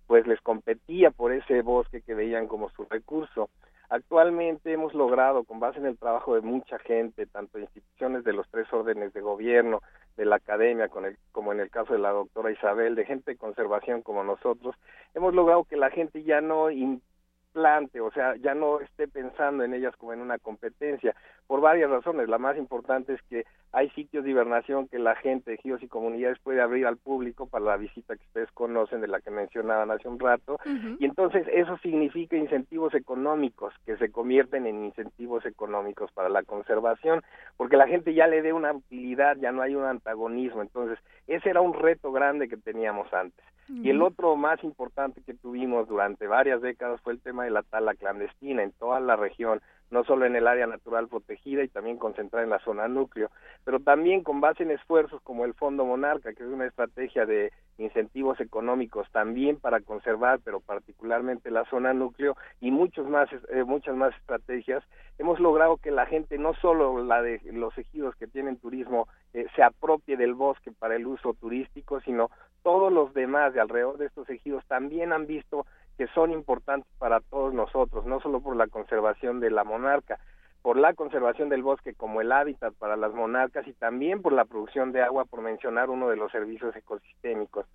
pues les competía por ese bosque que veían como su recurso. Actualmente hemos logrado, con base en el trabajo de mucha gente, tanto instituciones de los tres órdenes de gobierno, de la academia, con el, como en el caso de la doctora Isabel, de gente de conservación como nosotros, hemos logrado que la gente ya no implante, o sea, ya no esté pensando en ellas como en una competencia, por varias razones. La más importante es que hay sitios de hibernación que la gente, ejidos y comunidades puede abrir al público para la visita que ustedes conocen, de la que mencionaban hace un rato, y entonces eso significa incentivos económicos que se convierten en incentivos económicos para la conservación, porque la gente ya le dé una utilidad, ya no hay un antagonismo, entonces ese era un reto grande que teníamos antes. Y el otro más importante que tuvimos durante varias décadas fue el tema de la tala clandestina en toda la región, no solo en el área natural protegida y también concentrada en la zona núcleo, pero también con base en esfuerzos como el Fondo Monarca, que es una estrategia de incentivos económicos también para conservar, pero particularmente la zona núcleo y muchos más, eh, muchas más estrategias, hemos logrado que la gente, no solo la de los ejidos que tienen turismo, eh, se apropie del bosque para el uso turístico, sino todos los demás de alrededor de estos ejidos también han visto que son importantes para todos nosotros, no solo por la conservación de la monarca, por la conservación del bosque como el hábitat para las monarcas y también por la producción de agua, por mencionar uno de los servicios ecosistémicos.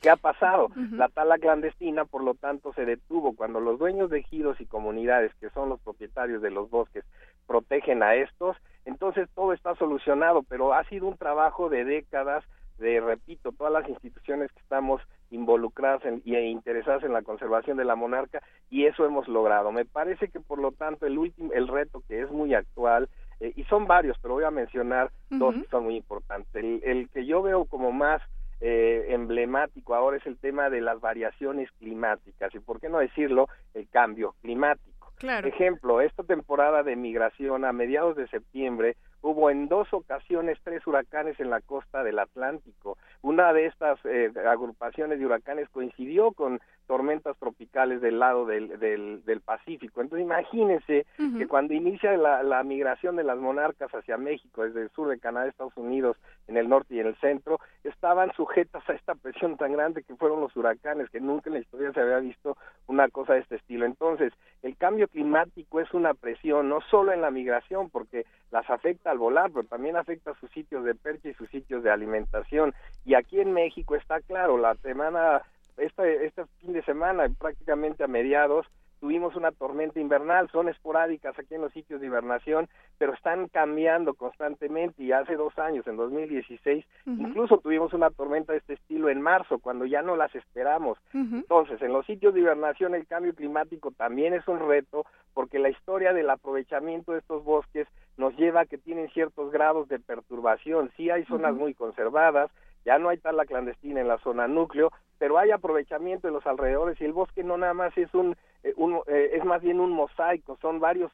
¿Qué ha pasado? La tala clandestina, por lo tanto, se detuvo cuando los dueños de ejidos y comunidades, que son los propietarios de los bosques, protegen a estos, entonces todo está solucionado, pero ha sido un trabajo de décadas de, repito, todas las instituciones que estamos involucradas y e interesadas en la conservación de la monarca y eso hemos logrado. Me parece que por lo tanto el último el reto que es muy actual eh, y son varios, pero voy a mencionar dos que son muy importantes. El, que yo veo como más eh, emblemático ahora es el tema de las variaciones climáticas y por qué no decirlo el cambio climático. Claro. Ejemplo, esta temporada de migración a mediados de septiembre hubo en dos ocasiones tres huracanes en la costa del Atlántico. Una de estas eh, agrupaciones de huracanes coincidió con tormentas tropicales del lado del, del, Pacífico. Entonces imagínense que cuando inicia la, la, migración de las monarcas hacia México, desde el sur de Canadá, Estados Unidos, en el norte y en el centro, estaban sujetas a esta presión tan grande que fueron los huracanes, que nunca en la historia se había visto una cosa de este estilo. Entonces, el cambio climático es una presión, no solo en la migración, porque las afecta al volar, pero también afecta a sus sitios de percha y sus sitios de alimentación. Y aquí en México está claro, la semana este, este fin de semana, prácticamente a mediados, tuvimos una tormenta invernal, son esporádicas aquí en los sitios de hibernación, pero están cambiando constantemente y hace dos años, en 2016, incluso tuvimos una tormenta de este estilo en marzo, cuando ya no las esperamos. Entonces, en los sitios de hibernación el cambio climático también es un reto porque la historia del aprovechamiento de estos bosques nos lleva a que tienen ciertos grados de perturbación. Sí hay zonas muy conservadas, ya no hay tala clandestina en la zona núcleo, pero hay aprovechamiento en los alrededores y el bosque no nada más es un, eh, eh, es más bien un mosaico, son varios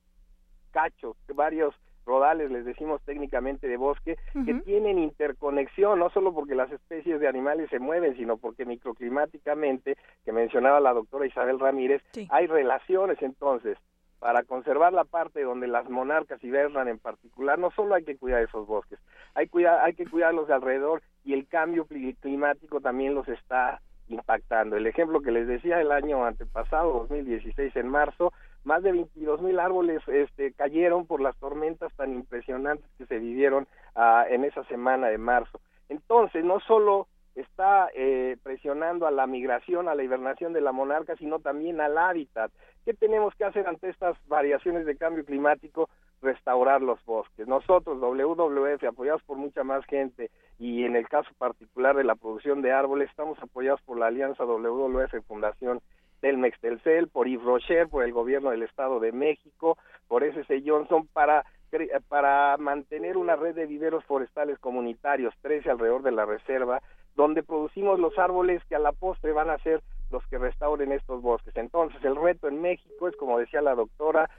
cachos, varios rodales, les decimos técnicamente de bosque, que tienen interconexión, no solo porque las especies de animales se mueven, sino porque microclimáticamente, que mencionaba la doctora Isabel Ramírez, hay relaciones. Entonces para conservar la parte donde las monarcas hibernan en particular, no solo hay que cuidar esos bosques, hay, cuidar, hay que cuidarlos de alrededor y el cambio climático también los está impactando. El ejemplo que les decía el año antepasado, 2016, en marzo, más de 22 mil árboles este, cayeron por las tormentas tan impresionantes que se vivieron ah, en esa semana de marzo. Entonces, no solo está eh, presionando a la migración, a la hibernación de la monarca, sino también al hábitat. ¿Qué tenemos que hacer ante estas variaciones de cambio climático? Restaurar los bosques. Nosotros, WWF, apoyados por mucha más gente y en el caso particular de la producción de árboles, estamos apoyados por la Alianza WWF Fundación Telmex Telcel, por Yves Rocher, por el gobierno del Estado de México, por SC Johnson, para para mantener una red de viveros forestales comunitarios, 13 alrededor de la reserva, donde producimos los árboles que a la postre van a ser los que restauren estos bosques. Entonces, el reto en México es, como decía la doctora,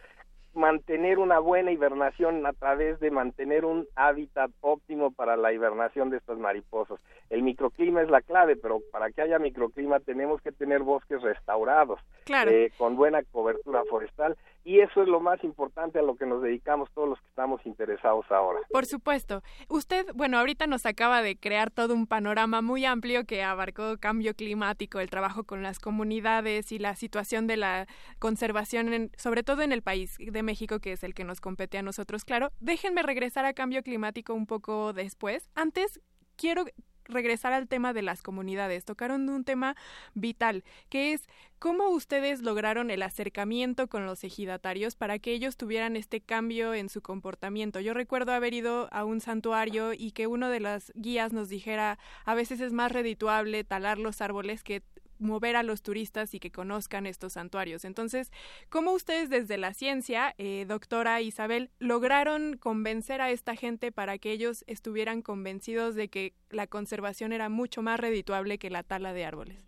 mantener una buena hibernación a través de mantener un hábitat óptimo para la hibernación de estas mariposas. El microclima es la clave, pero para que haya microclima tenemos que tener bosques restaurados, eh, con buena cobertura forestal y eso es lo más importante a lo que nos dedicamos todos los que estamos interesados ahora. Por supuesto. Usted, bueno, ahorita nos acaba de crear todo un panorama muy amplio que abarcó cambio climático, el trabajo con las comunidades y la situación de la conservación, sobre todo en el país de México, que es el que nos compete a nosotros, claro. Déjenme regresar a cambio climático un poco después. Antes, quiero regresar al tema de las comunidades. Tocaron un tema vital, que es cómo ustedes lograron el acercamiento con los ejidatarios para que ellos tuvieran este cambio en su comportamiento. Yo recuerdo haber ido a un santuario y que uno de las guías nos dijera, a veces es más redituable talar los árboles que mover a los turistas y que conozcan estos santuarios. Entonces, ¿cómo ustedes desde la ciencia, eh, doctora Isabel, lograron convencer a esta gente para que ellos estuvieran convencidos de que la conservación era mucho más redituable que la tala de árboles?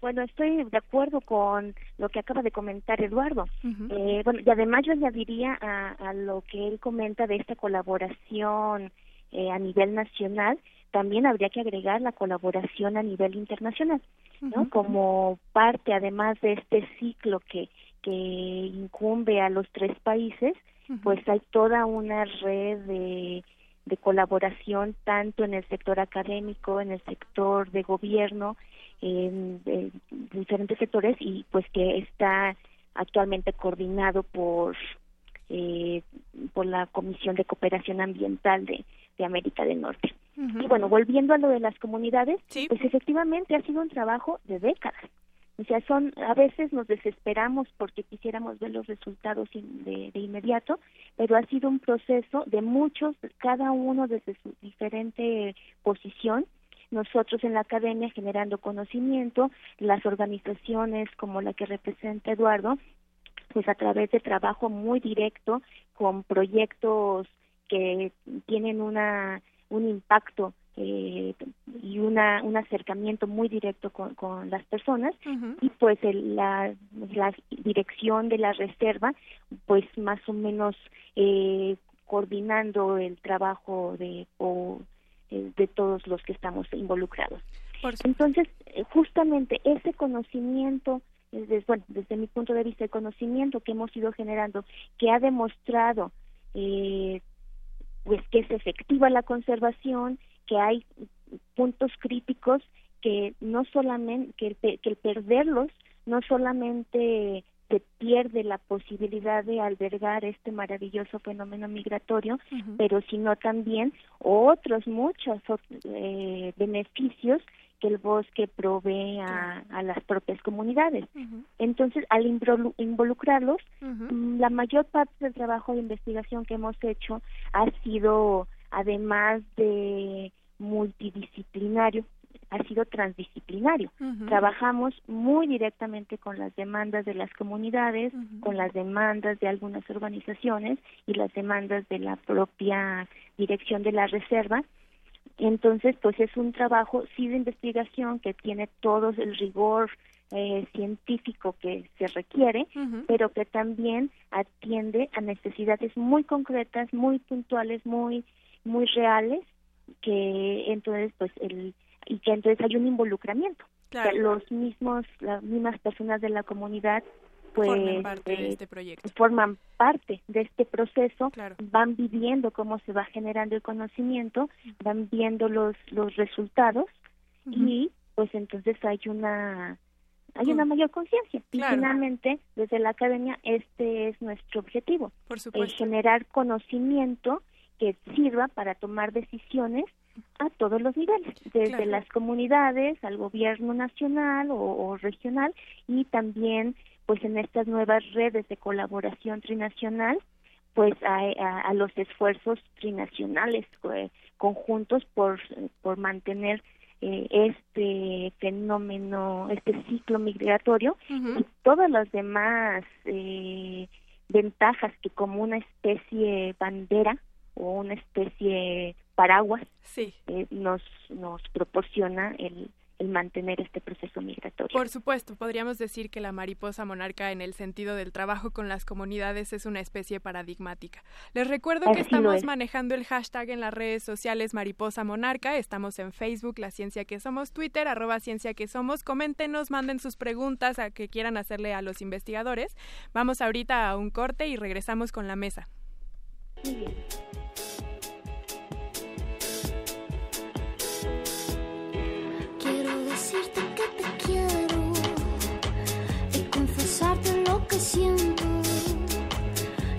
Bueno, estoy de acuerdo con lo que acaba de comentar Eduardo. eh, bueno, y además yo añadiría a, a, lo que él comenta de esta colaboración eh, a nivel nacional, también habría que agregar la colaboración a nivel internacional, ¿no? Como parte, además de este ciclo que que incumbe a los tres países, pues hay toda una red de de colaboración tanto en el sector académico, en el sector de gobierno, en, en diferentes sectores y pues que está actualmente coordinado por eh, por la Comisión de Cooperación Ambiental de, de América del Norte. Uh -huh. Y bueno, volviendo a lo de las comunidades, sí. pues efectivamente ha sido un trabajo de décadas. O sea, son a veces nos desesperamos porque quisiéramos ver los resultados de, de inmediato, pero ha sido un proceso de muchos, cada uno desde su diferente posición, nosotros en la academia generando conocimiento, las organizaciones como la que representa Eduardo, pues a través de trabajo muy directo con proyectos que tienen una un impacto eh, y una un acercamiento muy directo con, con las personas uh -huh. y pues el, la, la dirección de la reserva pues más o menos eh, coordinando el trabajo de o, eh, de todos los que estamos involucrados entonces justamente ese conocimiento desde, bueno, desde mi punto de vista, el conocimiento que hemos ido generando, que ha demostrado eh, pues que es efectiva la conservación, que hay puntos críticos que no solamente que el, que el perderlos no solamente se pierde la posibilidad de albergar este maravilloso fenómeno migratorio, uh -huh. pero sino también otros muchos eh, beneficios que el bosque provee a, a las propias comunidades. Uh -huh. Entonces, al involucrarlos, uh -huh. la mayor parte del trabajo de investigación que hemos hecho ha sido, además de multidisciplinario, ha sido transdisciplinario. Uh -huh. Trabajamos muy directamente con las demandas de las comunidades, uh -huh. con las demandas de algunas organizaciones y las demandas de la propia dirección de la reserva. Entonces, pues es un trabajo sí de investigación que tiene todo el rigor eh, científico que se requiere, uh -huh. pero que también atiende a necesidades muy concretas, muy puntuales, muy muy reales, que entonces pues el y que entonces hay un involucramiento. Claro. O sea, los mismos, las mismas personas de la comunidad pues forman parte, eh, de este proyecto. forman parte de este proceso, claro. van viviendo cómo se va generando el conocimiento, van viendo los los resultados uh -huh. y pues entonces hay una hay una mayor conciencia claro. y finalmente desde la academia este es nuestro objetivo, Por supuesto. generar conocimiento que sirva para tomar decisiones a todos los niveles, desde claro. las comunidades al gobierno nacional o, o, regional y también pues en estas nuevas redes de colaboración trinacional pues a, a, a los esfuerzos trinacionales eh, conjuntos por, por mantener eh, este fenómeno, este ciclo migratorio uh -huh. y todas las demás eh, ventajas que como una especie bandera o una especie paraguas sí. eh, nos nos proporciona el el mantener este proceso migratorio. Por supuesto, podríamos decir que la mariposa monarca en el sentido del trabajo con las comunidades es una especie paradigmática. Les recuerdo Así que estamos manejando el hashtag en las redes sociales mariposa monarca, estamos en Facebook, la ciencia que somos, Twitter, arroba ciencia que somos, coméntenos, manden sus preguntas a que quieran hacerle a los investigadores. Vamos ahorita a un corte y regresamos con la mesa. Muy bien. decirte que te quiero y confesarte lo que siento.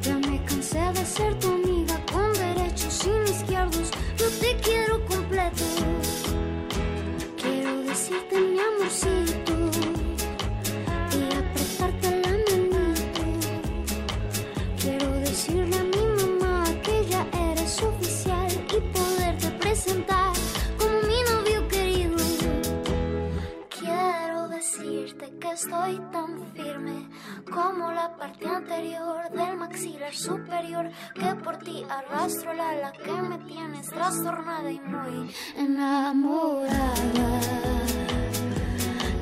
Ya me cansé de ser tu amiga con derechos sin izquierdos. Yo te quiero completo. Quiero decirte mi amorcito. Estoy tan firme como la parte anterior del maxilar superior que por ti arrastro la ala que me tienes trastornada y muy enamorada.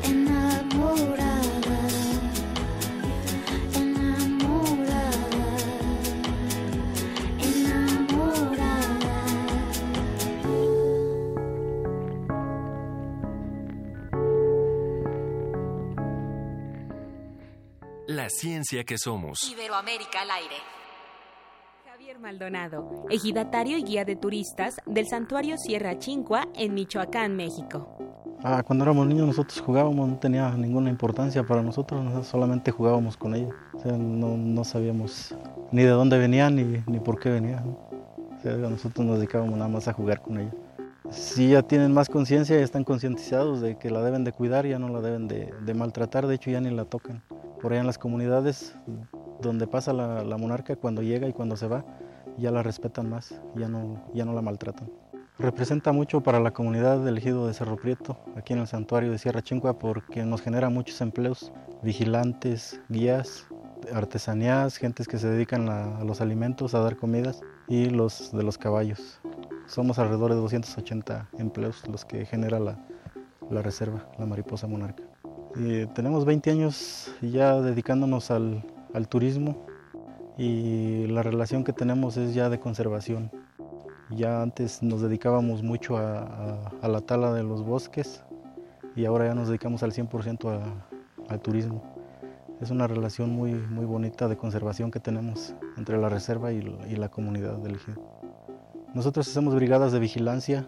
Enamorada. La ciencia que somos. Iberoamérica al aire. Javier Maldonado, ejidatario y guía de turistas del santuario Sierra Chincua en Michoacán, México. Ah, cuando éramos niños nosotros jugábamos, no tenía ninguna importancia para nosotros, nosotros solamente jugábamos con ellos. O sea, no, no sabíamos ni de dónde venían ni, ni por qué venían. O sea, nosotros nos dedicábamos nada más a jugar con ellos. Si ya tienen más conciencia, ya están concientizados de que la deben de cuidar, ya no la deben de, de maltratar, de hecho ya ni la tocan. Por allá en las comunidades donde pasa la, la monarca, cuando llega y cuando se va, ya la respetan más, ya no, ya no la maltratan. Representa mucho para la comunidad del ejido de Cerro Prieto, aquí en el santuario de Sierra Chincua, porque nos genera muchos empleos, vigilantes, guías, artesanías, gentes que se dedican a, los alimentos, a dar comidas y los de los caballos. Somos alrededor de 280 empleos los que genera la, reserva, la mariposa monarca. Y tenemos 20 años ya dedicándonos al, turismo y la relación que tenemos es ya de conservación. Ya antes nos dedicábamos mucho a, la tala de los bosques y ahora ya nos dedicamos al 100% a- al turismo. Es una relación muy, muy bonita de conservación que tenemos entre la reserva y, la comunidad del ejido. Nosotros hacemos brigadas de vigilancia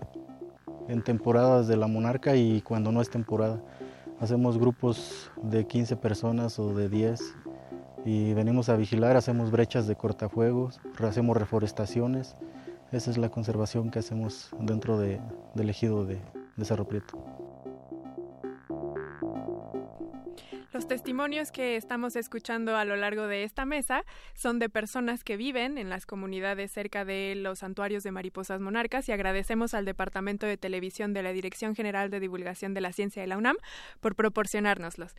en temporadas de la monarca y cuando no es temporada. Hacemos grupos de 15 personas o de 10 y venimos a vigilar, hacemos brechas de cortafuegos, hacemos reforestaciones. Esa es la conservación que hacemos dentro de- del ejido de, de Cerro Prieto. Los testimonios que estamos escuchando a lo largo de esta mesa son de personas que viven en las comunidades cerca de los santuarios de mariposas monarcas y agradecemos al Departamento de Televisión de la Dirección General de Divulgación de la Ciencia de la UNAM por proporcionárnoslos.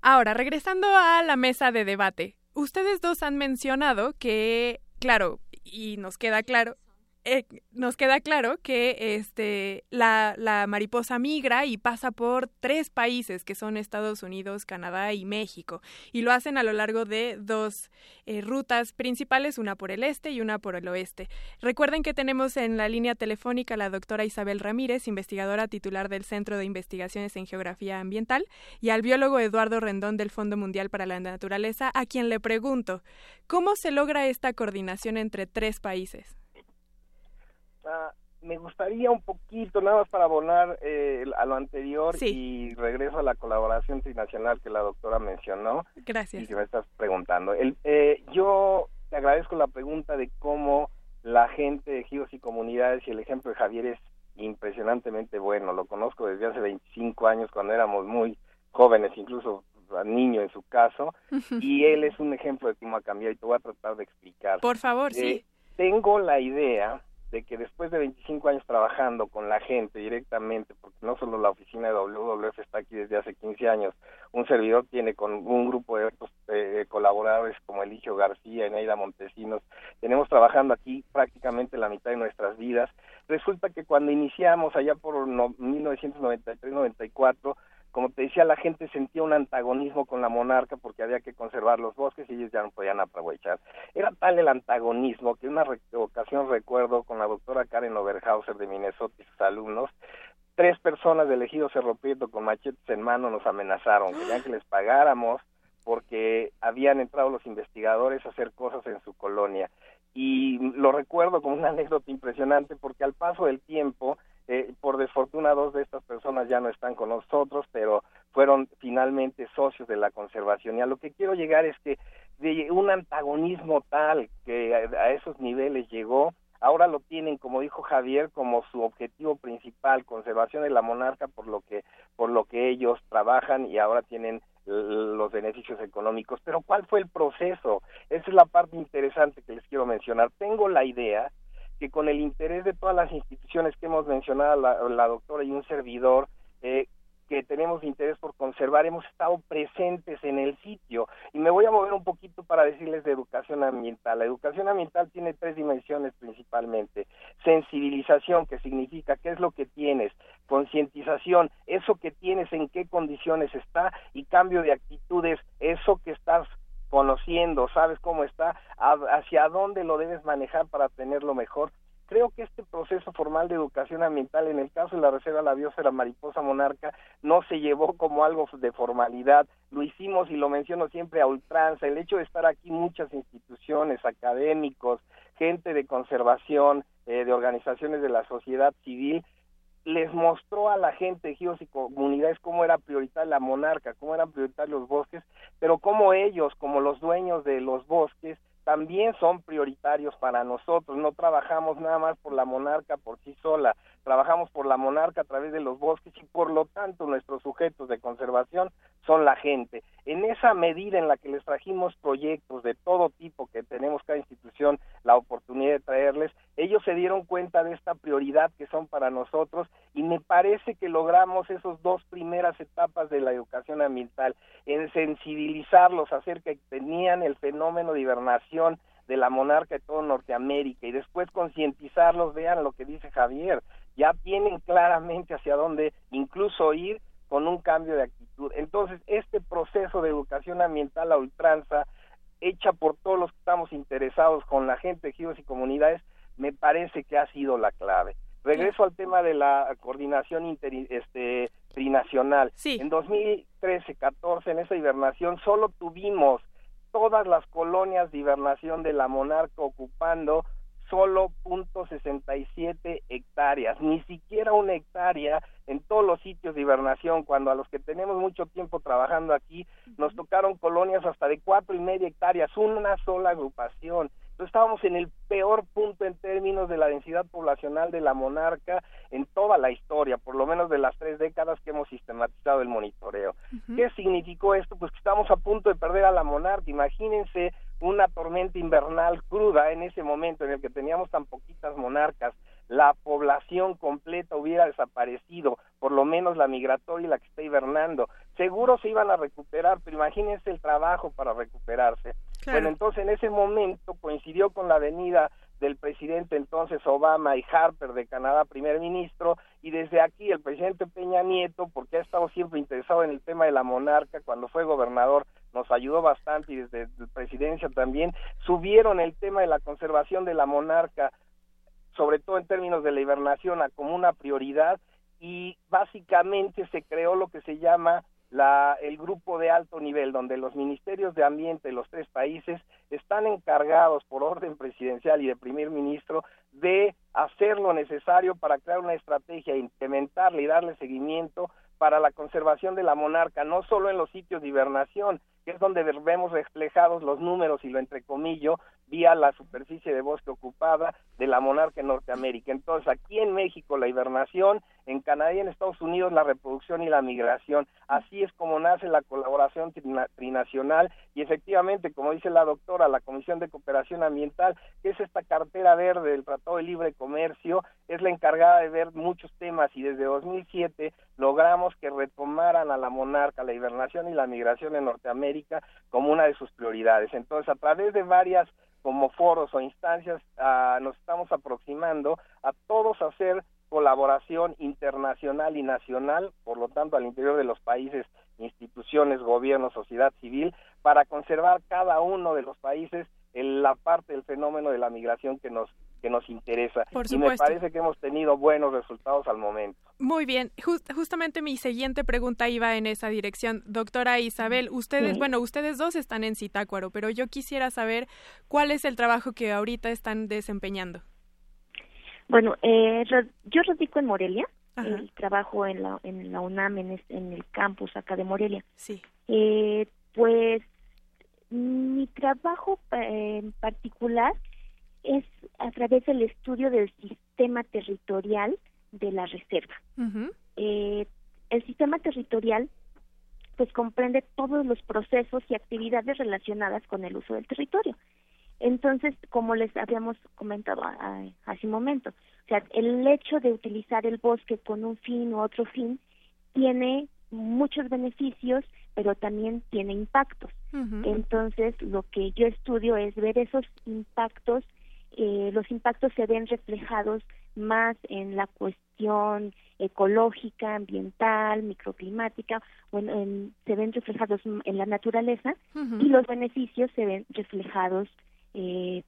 Ahora, regresando a la mesa de debate, ustedes dos han mencionado que, claro, y nos queda claro, eh, nos queda claro que este la, mariposa migra y pasa por tres países que son Estados Unidos, Canadá y México y lo hacen a lo largo de dos eh, rutas principales, una por el este y una por el oeste. Recuerden que tenemos en la línea telefónica a la doctora Isabel Ramírez, investigadora titular del Centro de Investigaciones en Geografía Ambiental, y al biólogo Eduardo Rendón del Fondo Mundial para la Naturaleza, a quien le pregunto, ¿cómo se logra esta coordinación entre tres países? Ah, me gustaría un poquito, nada más para abonar eh, a lo anterior y regreso a la colaboración internacional que la doctora mencionó Gracias. y que me estás preguntando. El, eh, yo te agradezco la pregunta de cómo la gente de ejidos y comunidades y el ejemplo de Javier es impresionantemente bueno. Lo conozco desde hace 25 años cuando éramos muy jóvenes, incluso niño en su caso, [laughs] y él es un ejemplo de cómo ha cambiado y te voy a tratar de explicar. Por favor, Eh, sí. Tengo la idea de que después de 25 años trabajando con la gente directamente, porque no solo la oficina de WWF está aquí desde hace 15 años, un servidor tiene con un grupo de otros eh, colaboradores como Eligio García, Eneida Montesinos, tenemos trabajando aquí prácticamente la mitad de nuestras vidas. Resulta que cuando iniciamos allá por no- 1993-94, como te decía, la gente sentía un antagonismo con la monarca porque había que conservar los bosques y ellos ya no podían aprovechar. Era tal el antagonismo que una ocasión recuerdo con la doctora Karen Oberhauser de Minnesota y sus alumnos, tres personas del ejido Cerro Prieto con machetes en mano nos amenazaron, querían que les pagáramos porque habían entrado los investigadores a hacer cosas en su colonia. Y lo recuerdo como una anécdota impresionante porque al paso del tiempo, eh, por desfortuna, dos de estas personas ya no están con nosotros, pero fueron finalmente socios de la conservación. Y a lo que quiero llegar es que de un antagonismo tal que a, esos niveles llegó, ahora lo tienen, como dijo Javier, como su objetivo principal, conservación de la monarca, por lo que, por lo que ellos trabajan y ahora tienen los beneficios económicos. Pero ¿cuál fue el proceso? Esa es la parte interesante que les quiero mencionar. Tengo la idea que con el interés de todas las instituciones que hemos mencionado, la, la doctora y un servidor, eh, que tenemos interés por conservar hemos estado presentes en el sitio y me voy a mover un poquito para decirles de educación ambiental. La educación ambiental tiene tres dimensiones principalmente. Sensibilización, que significa qué es lo que tienes, concientización, eso que tienes, en qué condiciones está y cambio de actitudes, eso que estás conociendo, sabes cómo está, hacia dónde lo debes manejar para tenerlo mejor Creo que este proceso formal de educación ambiental, en el caso de la Reserva de la Mariposa Monarca, no se llevó como algo de formalidad, lo hicimos y lo menciono siempre a ultranza. El hecho de estar aquí muchas instituciones, académicos, gente de conservación, eh, de organizaciones de la sociedad civil, les mostró a la gente, ejidos y comunidades cómo era prioritaria la monarca, cómo eran prioritarios los bosques, pero cómo ellos, como los dueños de los bosques, también son prioritarios para nosotros. No trabajamos nada más por la monarca por sí sola, trabajamos por la monarca a través de los bosques y por lo tanto nuestros sujetos de conservación son la gente. En esa medida en la que les trajimos proyectos de todo tipo que tenemos cada institución la oportunidad de traerles, ellos se dieron cuenta de esta prioridad que son para nosotros y me parece que logramos esas dos primeras etapas de la educación ambiental, en sensibilizarlos acerca que tenían el fenómeno de hibernación de la monarca de todo Norteamérica y después concientizarlos, vean lo que dice Javier, ya tienen claramente hacia dónde incluso ir con un cambio de actitud. Entonces, este proceso de educación ambiental a ultranza, hecha por todos los que estamos interesados con la gente, ejidos y comunidades, me parece que ha sido la clave. Regreso al tema de la coordinación inter, este, trinacional. En 2013-14, en esa hibernación, solo tuvimos todas las colonias de hibernación de la monarca ocupando solo .67 hectáreas, ni siquiera una hectárea en todos los sitios de hibernación, cuando a los que tenemos mucho tiempo trabajando aquí, nos tocaron colonias hasta de cuatro y media hectáreas, una sola agrupación. Entonces estábamos en el peor punto en términos de la densidad poblacional de la monarca en toda la historia, por lo menos de las tres décadas que hemos sistematizado el monitoreo. ¿Qué significó esto? Pues que estamos a punto de perder a la monarca. Imagínense una tormenta invernal cruda en ese momento en el que teníamos tan poquitas monarcas, la población completa hubiera desaparecido, por lo menos la migratoria y la que está hibernando. Seguro se iban a recuperar, pero imagínense el trabajo para recuperarse. Bueno, entonces en ese momento coincidió con la venida del presidente entonces Obama y Harper de Canadá, primer ministro, y desde aquí el presidente Peña Nieto, porque ha estado siempre interesado en el tema de la monarca, cuando fue gobernador nos ayudó bastante y desde presidencia también, subieron el tema de la conservación de la monarca, sobre todo en términos de la hibernación, como una prioridad y básicamente se creó lo que se llama la, el grupo de alto nivel, donde los ministerios de ambiente de los tres países están encargados por orden presidencial y de primer ministro de hacer lo necesario para crear una estrategia, implementarla y darle seguimiento para la conservación de la monarca, no solo en los sitios de hibernación, que es donde vemos reflejados los números y lo entrecomillo vía la superficie de bosque ocupada de la monarca en Norteamérica. Entonces, aquí en México la hibernación, en Canadá y en Estados Unidos la reproducción y la migración. Así es como nace la colaboración trinacional y efectivamente, como dice la doctora, la Comisión de Cooperación Ambiental, que es esta cartera verde del Tratado de Libre Comercio, es la encargada de ver muchos temas y desde 2007 logramos que retomaran a la monarca, la hibernación y la migración en Norteamérica como una de sus prioridades. Entonces, a través de varias como foros o instancias ah, nos estamos aproximando a todos hacer colaboración internacional y nacional, por lo tanto al interior de los países, instituciones, gobiernos, sociedad civil, para conservar cada uno de los países en la parte del fenómeno de la migración que nos que nos interesa y me parece que hemos tenido buenos resultados al momento. Muy bien, justamente mi siguiente pregunta iba en esa dirección. Doctora Isabel, ustedes, bueno, ustedes dos están en Citácuaro, pero yo quisiera saber cuál es el trabajo que ahorita están desempeñando. Bueno, eh, yo radico en Morelia, trabajo en la, en la UNAM, en, en, el campus acá de Morelia. Sí. Eh, pues mi trabajo eh, en particular es a través del estudio del sistema territorial de la reserva. eh, el sistema territorial pues comprende todos los procesos y actividades relacionadas con el uso del territorio. Entonces, como les habíamos comentado hace un momento, o sea, el hecho de utilizar el bosque con un fin u otro fin tiene muchos beneficios, pero también tiene impactos. Entonces, lo que yo estudio es ver esos impactos, eh, los impactos se ven reflejados más en la cuestión ecológica, ambiental, microclimática, bueno, se ven reflejados en la naturaleza y los beneficios se ven reflejados eh,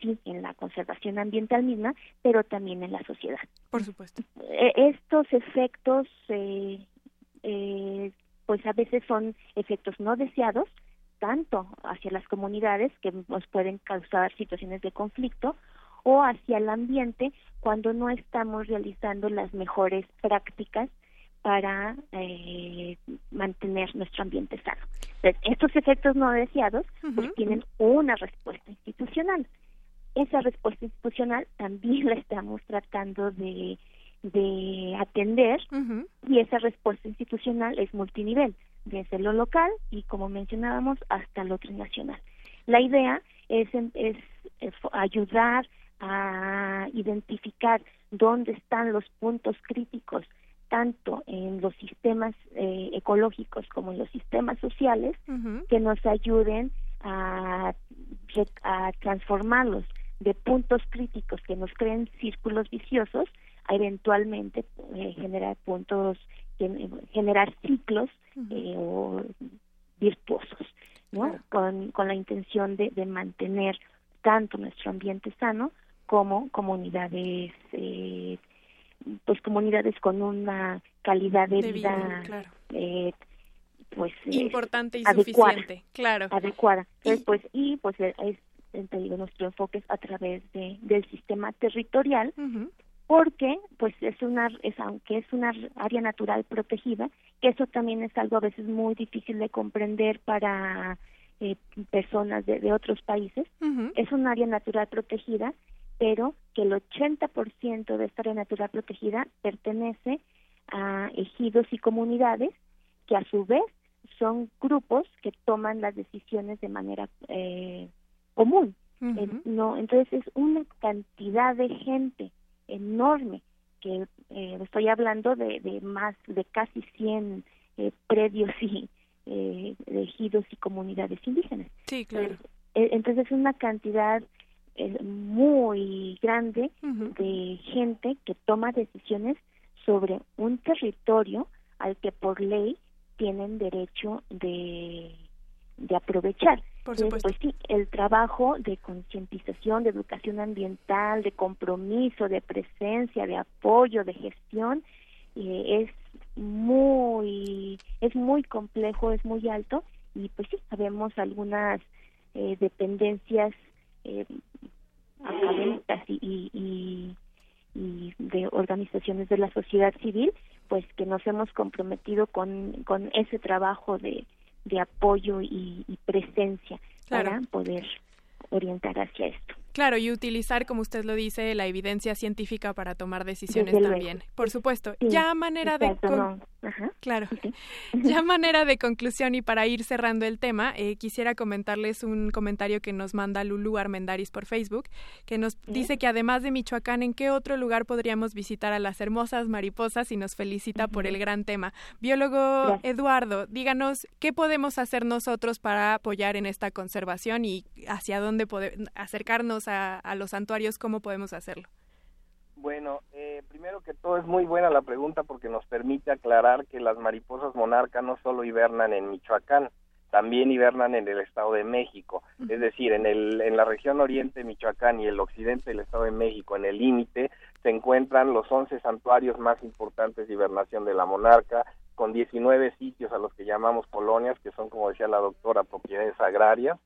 sí, en la conservación ambiental misma, pero también en la sociedad. Por supuesto. E, estos efectos, eh, eh, pues a veces son efectos no deseados, tanto hacia las comunidades que nos pueden causar situaciones de conflicto o hacia el ambiente cuando no estamos realizando las mejores prácticas para eh, mantener nuestro ambiente sano. estos efectos no deseados pues tienen una respuesta institucional. Esa respuesta institucional también [laughs] la estamos tratando de, de atender y esa respuesta institucional es multinivel, desde lo local y como mencionábamos hasta lo trinacional. La idea es, es ayudar a identificar dónde están los puntos críticos tanto en los sistemas eh, ecológicos como en los sistemas sociales que nos ayuden a, a transformarlos de puntos críticos que nos creen círculos viciosos a eventualmente eh, generar puntos generar ciclos eh, virtuosos no con, con la intención de, de mantener tanto nuestro ambiente sano como comunidades eh, pues comunidades con una calidad de, vida, eh, pues eh, importante y suficiente claro. adecuada. Y, pues y pues es nuestro enfoque es a través de del sistema territorial porque pues es una es aunque es una área natural protegida eso también es algo a veces muy difícil de comprender para eh, personas de, de, otros países. Es un área natural protegida pero que el 80% de esta área natural protegida pertenece a ejidos y comunidades que a su vez son grupos que toman las decisiones de manera eh, común. Eh, no, entonces es una cantidad de gente enorme que eh, estoy hablando de, de, más de casi 100 eh, predios y eh, ejidos y comunidades indígenas. Sí, claro. entonces es una cantidad muy grande de gente que toma decisiones sobre un territorio al que por ley tienen derecho de, de aprovechar. Por supuesto. Pues sí, el trabajo de concientización, de educación ambiental, de compromiso, de presencia, de apoyo, de gestión, eh, es muy es muy complejo, es muy alto y pues sí, sabemos algunas eh, dependencias eh, académicas y, y, y, de organizaciones de la sociedad civil, pues que nos hemos comprometido con, con ese trabajo de, de apoyo y, presencia para poder orientar hacia esto. Claro, y utilizar, como usted lo dice, la evidencia científica para tomar decisiones también. Por supuesto. ya manera de claro. [laughs] Ya manera de conclusión y para ir cerrando el tema, eh, quisiera comentarles un comentario que nos manda Lulu Armendaris por Facebook, que nos dice que además de Michoacán, ¿en qué otro lugar podríamos visitar a las hermosas mariposas? Y nos felicita por el gran tema. Biólogo Eduardo, díganos qué podemos hacer nosotros para apoyar en esta conservación y hacia dónde podemos acercarnos a, los santuarios, ¿cómo podemos hacerlo? Bueno, eh, primero que todo es muy buena la pregunta porque nos permite aclarar que las mariposas monarcas no solo hibernan en Michoacán, también hibernan en el Estado de México, es decir, en, el, en la región oriente de Michoacán y el occidente del Estado de México, en el límite, se encuentran los 11 santuarios más importantes de hibernación de la monarca, con 19 sitios a los que llamamos colonias, que son, como decía la doctora, propiedades agrarias,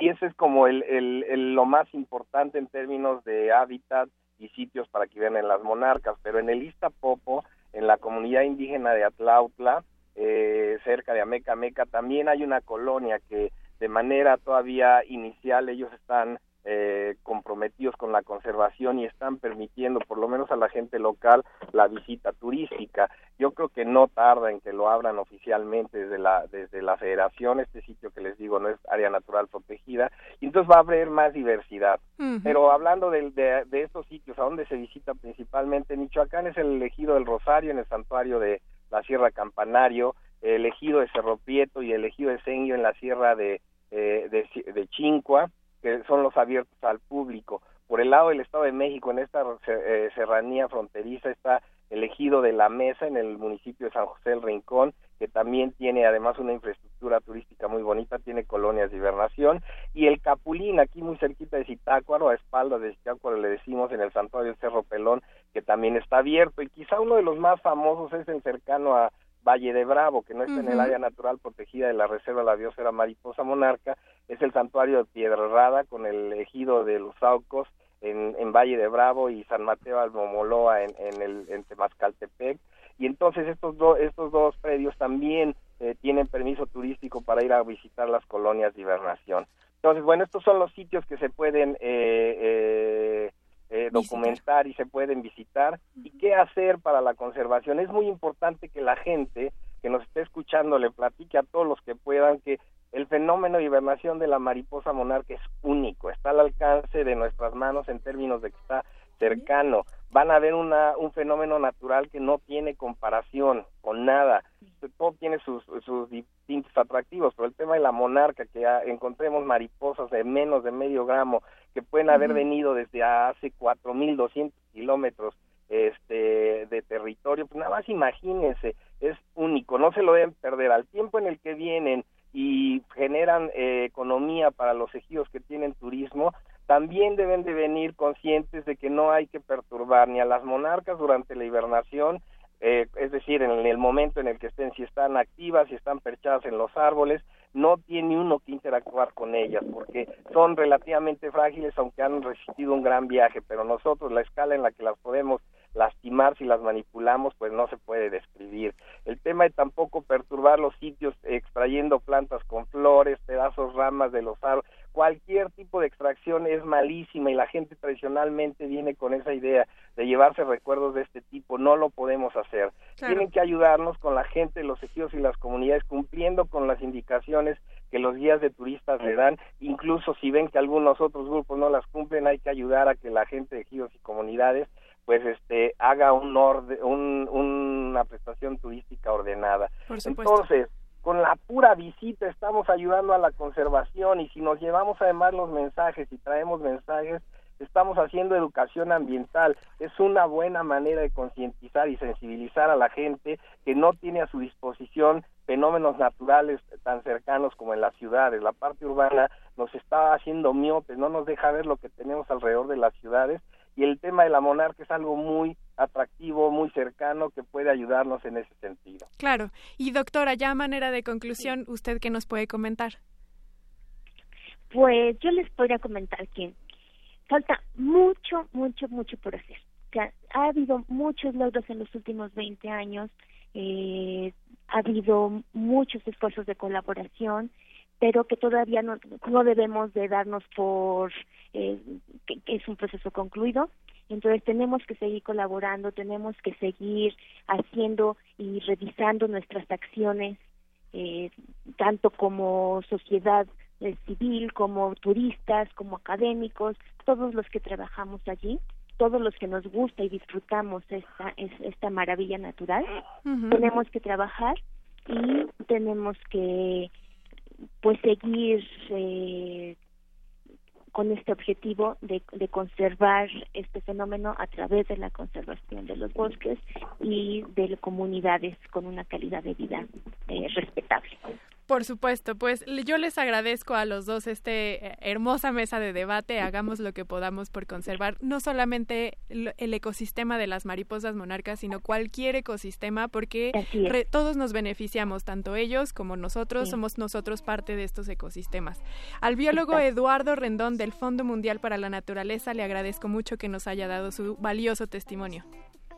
y ese es como el, el, lo más importante en términos de hábitat y sitios para que vivan las monarcas, pero en el Iztapopo, en la comunidad indígena de Atlautla, eh, cerca de Ameca Meca, también hay una colonia que de manera todavía inicial ellos están eh, comprometidos con la conservación y están permitiendo, por lo menos a la gente local, la visita turística. Yo creo que no tarda en que lo abran oficialmente desde la desde la Federación. Este sitio que les digo no es área natural protegida, y entonces va a haber más diversidad. Pero hablando de, de, de estos sitios a donde se visita principalmente Michoacán es el elegido del Rosario en el santuario de la Sierra Campanario, el ejido de Cerro Prieto y el ejido de Senguio en la sierra de, eh, de, de Chincua, que son los abiertos al público. Por el lado del Estado de México, en esta eh, serranía fronteriza, está el ejido de la Mesa en el municipio de San José del Rincón, que también tiene además una infraestructura turística muy bonita, tiene colonias de hibernación, y el Capulín, aquí muy cerquita de Zitácuaro, a espaldas de Zitácuaro le decimos en el santuario Cerro Pelón, que también está abierto, y quizá uno de los más famosos es el cercano a Valle de Bravo, que no está en el área natural protegida de la Reserva de la Biosfera Mariposa Monarca, es el santuario de Piedra Rada con el ejido de los Saucos en, en Valle de Bravo y San Mateo Almomoloa en, en, el, en Temascaltepec. Y entonces estos, dos estos dos predios también eh, tienen permiso turístico para ir a visitar las colonias de hibernación. Entonces, bueno, estos son los sitios que se pueden eh, eh, eh, documentar y se pueden visitar. ¿Y qué hacer para la conservación? Es muy importante que la gente que nos esté escuchando le platique a todos los que puedan que el fenómeno de hibernación de la mariposa monarca es único, está al alcance de nuestras manos en términos de que está cercano. Van a ver una, un fenómeno natural que no tiene comparación con nada. Todo tiene sus, sus distintos atractivos, pero el tema de la monarca, que encontremos mariposas de menos de medio gramo, que pueden haber venido desde hace 4.200 kilómetros este, de territorio, pues nada más imagínense, es único, no se lo deben perder. Al tiempo en el que vienen y generan eh, economía para los ejidos que tienen turismo, también deben de venir conscientes de que no hay que perturbar ni a las monarcas durante la hibernación, eh, es decir, en el momento en el que estén, si están activas, si están perchadas en los árboles, no tiene uno que interactuar con ellas porque son relativamente frágiles aunque han resistido un gran viaje, pero nosotros la escala en la que las podemos lastimar si las manipulamos pues no se puede describir. El tema de tampoco perturbar los sitios extrayendo plantas con flores, pedazos, ramas de los árboles, cualquier tipo de extracción es malísima y la gente tradicionalmente viene con esa idea de llevarse recuerdos de este tipo, no lo podemos hacer. Tienen que ayudarnos con la gente, los ejidos y las comunidades cumpliendo con las indicaciones que los guías de turistas le dan, incluso si ven que algunos otros grupos no las cumplen, hay que ayudar a que la gente de ejidos y comunidades pues este haga un, un una prestación turística ordenada. Entonces, con la pura visita estamos ayudando a la conservación y si nos llevamos además los mensajes y traemos mensajes, estamos haciendo educación ambiental. Es una buena manera de concientizar y sensibilizar a la gente que no tiene a su disposición fenómenos naturales tan cercanos como en las ciudades. La parte urbana nos está haciendo miopes, no nos deja ver lo que tenemos alrededor de las ciudades y el tema de la monarca es algo muy atractivo, muy cercano que puede ayudarnos en ese sentido. Claro. Y doctora, ya a manera de conclusión, ¿usted qué nos puede comentar? Pues yo les podría comentar que falta mucho, mucho, mucho por hacer. ha habido muchos logros en los últimos 20 años, eh, ha habido muchos esfuerzos de colaboración, pero que todavía no, no debemos de darnos por eh, que, es un proceso concluido. Entonces tenemos que seguir colaborando, tenemos que seguir haciendo y revisando nuestras acciones, eh, tanto como sociedad eh, civil, como turistas, como académicos, todos los que trabajamos allí, todos los que nos gusta y disfrutamos esta, esta maravilla natural, tenemos que trabajar y tenemos que pues seguir eh, con este objetivo de, de, conservar este fenómeno a través de la conservación de los bosques y de comunidades con una calidad de vida eh, respetable. Por supuesto, pues yo les agradezco a los dos este eh, hermosa mesa de debate, hagamos lo que podamos por conservar no solamente el ecosistema de las mariposas monarcas, sino cualquier ecosistema, porque todos nos beneficiamos, tanto ellos como nosotros, somos nosotros parte de estos ecosistemas. Al biólogo Eduardo Rendón del Fondo Mundial para la Naturaleza le agradezco mucho que nos haya dado su valioso testimonio.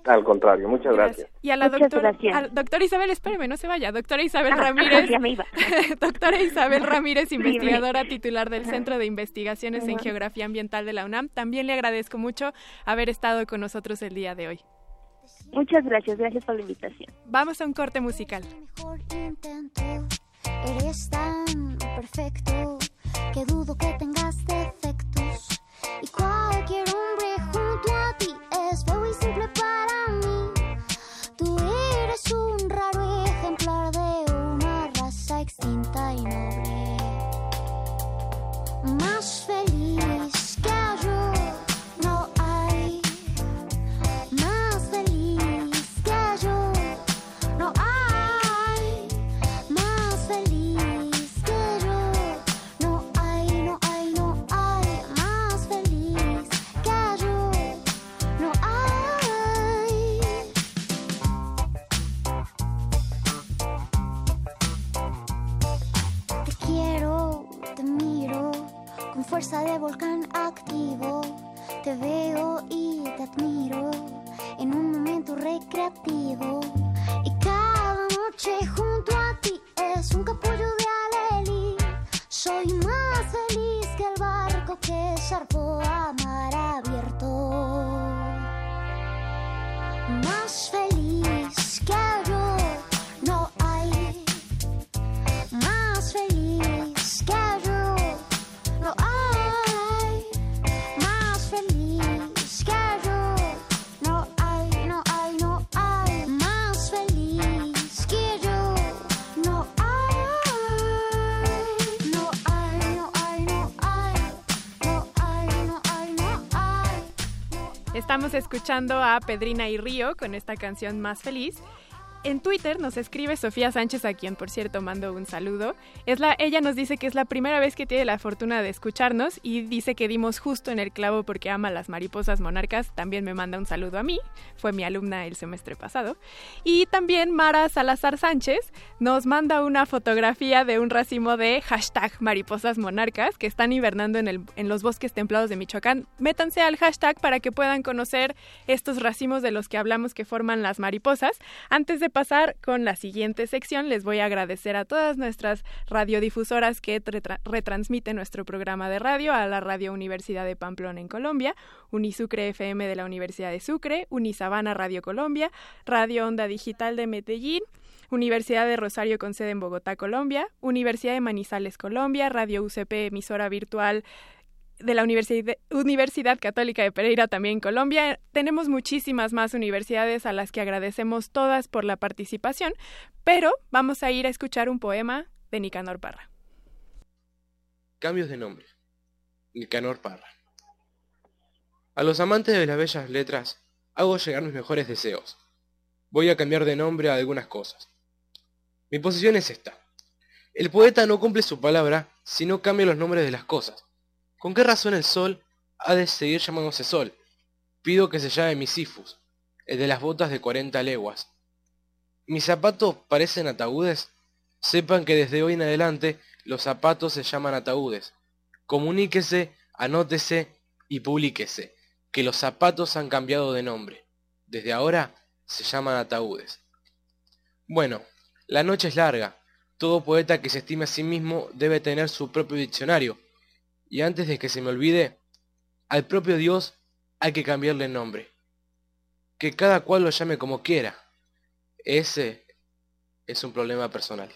Al contrario, muchas gracias. Y a la doctora, doctora Isabel, espéreme, no se vaya, doctora Isabel ah, [laughs] Ramírez. [laughs] doctora Isabel Ramírez, investigadora titular del Centro de Investigaciones en Geografía Ambiental de la UNAM, también le agradezco mucho haber estado con nosotros el día de hoy. Muchas gracias, gracias por la invitación. Vamos a un corte musical. Eres tan perfecto que dudo que tengas defectos y cualquier hombre junto a ti es feo y simple es un raro ejemplar de una raza extinta y noble, más feliz. Fuerza de volcán activo. Te veo y te admiro en un momento recreativo. Y cada noche junto a ti es un capullo de alelí. Soy más feliz que el barco que zarpó a mar abierto. Más feliz que yo Estamos escuchando a Pedrina y Río con esta canción Más Feliz. En Twitter nos escribe Sofía Sánchez, a quien por cierto mando un saludo. Ella nos dice que es la primera vez que tiene la fortuna de escucharnos y dice que dimos justo en el clavo porque ama las mariposas monarcas. También me manda un saludo a mí, fue mi alumna el semestre pasado. Y también Mara Salazar Sánchez nos manda una fotografía de un racimo de hashtag mariposas que están hibernando en, el, en los bosques templados de Michoacán. Métanse al hashtag para que puedan conocer estos racimos de los que hablamos que forman las mariposas. Antes de pasar con la siguiente sección, les voy a agradecer a todas nuestras radiodifusoras que retra retransmiten nuestro programa de radio, a la Radio Universidad de Pamplona en Colombia, Unisucre FM de la Universidad de Sucre, Unisabana Radio Colombia, Radio Onda Digital de Medellín, Universidad de Rosario con sede en Bogotá, Colombia, Universidad de Manizales, Colombia, Radio UCP, emisora virtual de la Universidad, Católica de Pereira, también Colombia. Tenemos muchísimas más universidades a las que agradecemos todas por la participación, pero vamos a ir a escuchar un poema de Nicanor Parra. Cambios de nombre. Nicanor Parra. A los amantes de las bellas letras hago llegar mis mejores deseos. Voy a cambiar de nombre a algunas cosas. Mi posición es esta. El poeta no cumple su palabra si no cambia los nombres de las cosas. ¿Con qué razón el sol ha de seguir llamándose sol? Pido que se llame Misifus, el de las botas de cuarenta leguas. ¿Mis zapatos parecen ataúdes? Sepan que desde hoy en adelante los zapatos se llaman ataúdes. Comuníquese, anótese y publíquese, que los zapatos han cambiado de nombre. Desde ahora se llaman ataúdes. Bueno, la noche es larga. Todo poeta que se estime a sí mismo debe tener su propio diccionario. Y antes de que se me olvide, al propio Dios hay que cambiarle el nombre. Que cada cual lo llame como quiera. Ese es un problema personal.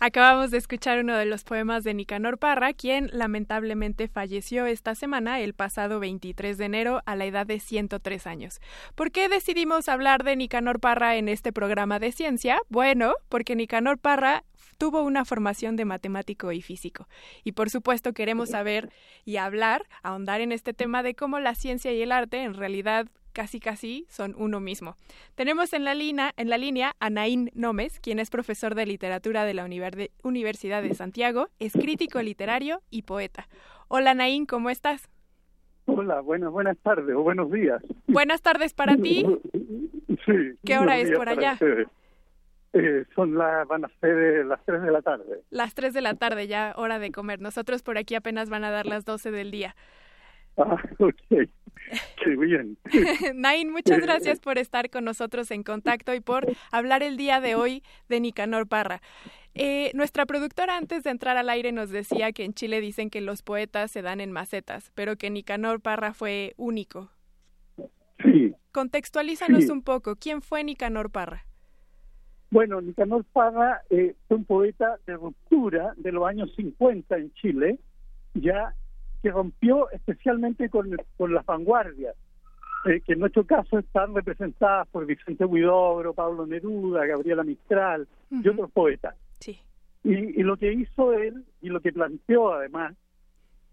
Acabamos de escuchar uno de los poemas de Nicanor Parra, quien lamentablemente falleció esta semana, el pasado 23 de enero, a la edad de 103 años. ¿Por qué decidimos hablar de Nicanor Parra en este programa de ciencia? Bueno, porque Nicanor Parra tuvo una formación de matemático y físico. Y por supuesto queremos saber y hablar, ahondar en este tema de cómo la ciencia y el arte en realidad casi casi son uno mismo. Tenemos en la, línea, en la línea a Naín Nómez, quien es profesor de literatura de la Universidad de Santiago, es crítico literario y poeta. Hola Naín, ¿cómo estás? Hola, buenas, buenas tardes o buenos días. Buenas tardes para ti. [laughs] Sí. ¿Qué hora es por allá? Eh, son las, van a ser las 3 de la tarde. Las 3 de la tarde, ya hora de comer. Nosotros por aquí apenas van a dar las 12 del día. Ah, [laughs] ok. Qué bien. [laughs] Nain, muchas gracias por estar con nosotros en contacto y por hablar el día de hoy de Nicanor Parra. Eh, nuestra productora antes de entrar al aire nos decía que en Chile dicen que los poetas se dan en macetas, pero que Nicanor Parra fue único. Sí. Contextualízanos Sí. un poco. ¿Quién fue Nicanor Parra? Bueno, Nicanor Parra eh, fue un poeta de ruptura de los años 50 en Chile, ya que rompió especialmente con, con las vanguardias, eh, que en nuestro caso están representadas por Vicente Huidobro, Pablo Neruda, Gabriela Mistral y otros poetas. Sí. Y, y lo que hizo él, y lo que planteó además,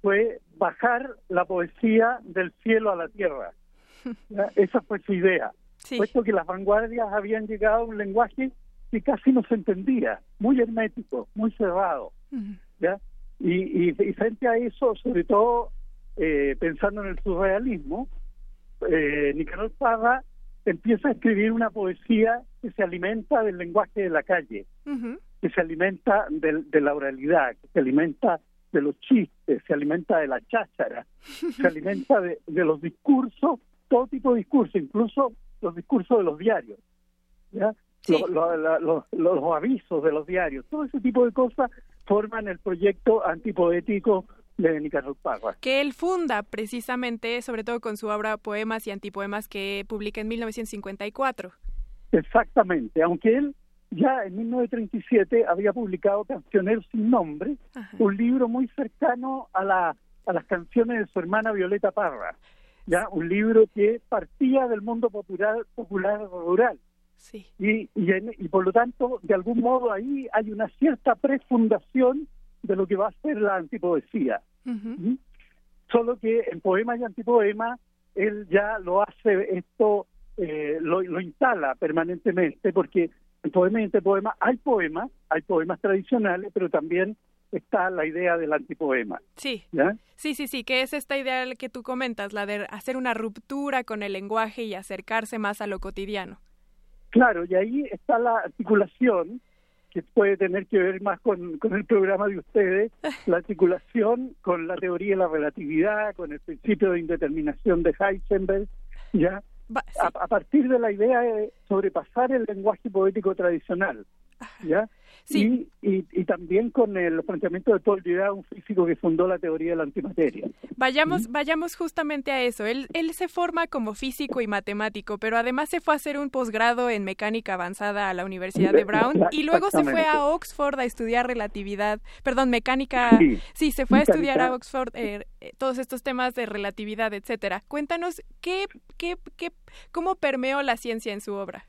fue bajar la poesía del cielo a la tierra. [laughs] Esa fue su idea. Puesto que las vanguardias habían llegado a un lenguaje que casi no se entendía, muy hermético, muy cerrado. ¿ya? Y, y, y frente a eso, sobre todo eh, pensando en el surrealismo, eh, Nicanor Parra empieza a escribir una poesía que se alimenta del lenguaje de la calle, que se alimenta de la oralidad, que se alimenta de los chistes, se alimenta de la cháchara, [laughs] se alimenta de, los discursos, todo tipo de discursos, incluso los discursos de los diarios, ¿ya? Los, avisos de los diarios, todo ese tipo de cosas forman el proyecto antipoético de Nicanor Parra. Que él funda precisamente, sobre todo con su obra Poemas y Antipoemas que publica en 1954. Exactamente, aunque él ya en 1937 había publicado Cancioneros sin nombre, un libro muy cercano a, la, a las canciones de su hermana Violeta Parra, ya un libro que partía del mundo popular, popular rural. Sí. Y, y, por lo tanto, de algún modo ahí hay una cierta prefundación de lo que va a ser la antipoesía. ¿Mm? Solo que en poema y antipoema él ya lo hace esto, eh, lo, lo instala permanentemente, porque en poema y poema hay poemas, hay poemas tradicionales, pero también está la idea del antipoema. Sí. Sí, sí, sí, que es esta idea que tú comentas, la de hacer una ruptura con el lenguaje y acercarse más a lo cotidiano. Claro, y ahí está la articulación que puede tener que ver más con, con el programa de ustedes, [laughs] la articulación con la teoría de la relatividad, con el principio de indeterminación de Heisenberg, ¿ya? a, partir de la idea de sobrepasar el lenguaje poético tradicional, ¿ya? Sí. Y, y, también con el planteamiento de Tolstoy, un físico que fundó la teoría de la antimateria. Vayamos, vayamos justamente a eso. Él, él se forma como físico y matemático, pero además se fue a hacer un posgrado en mecánica avanzada a la Universidad de Brown [laughs] y luego se fue a Oxford a estudiar relatividad, perdón, mecánica. Sí, se fue a estudiar a Oxford eh, eh, todos estos temas de relatividad, etcétera. Cuéntanos qué, qué, qué, cómo permeó la ciencia en su obra.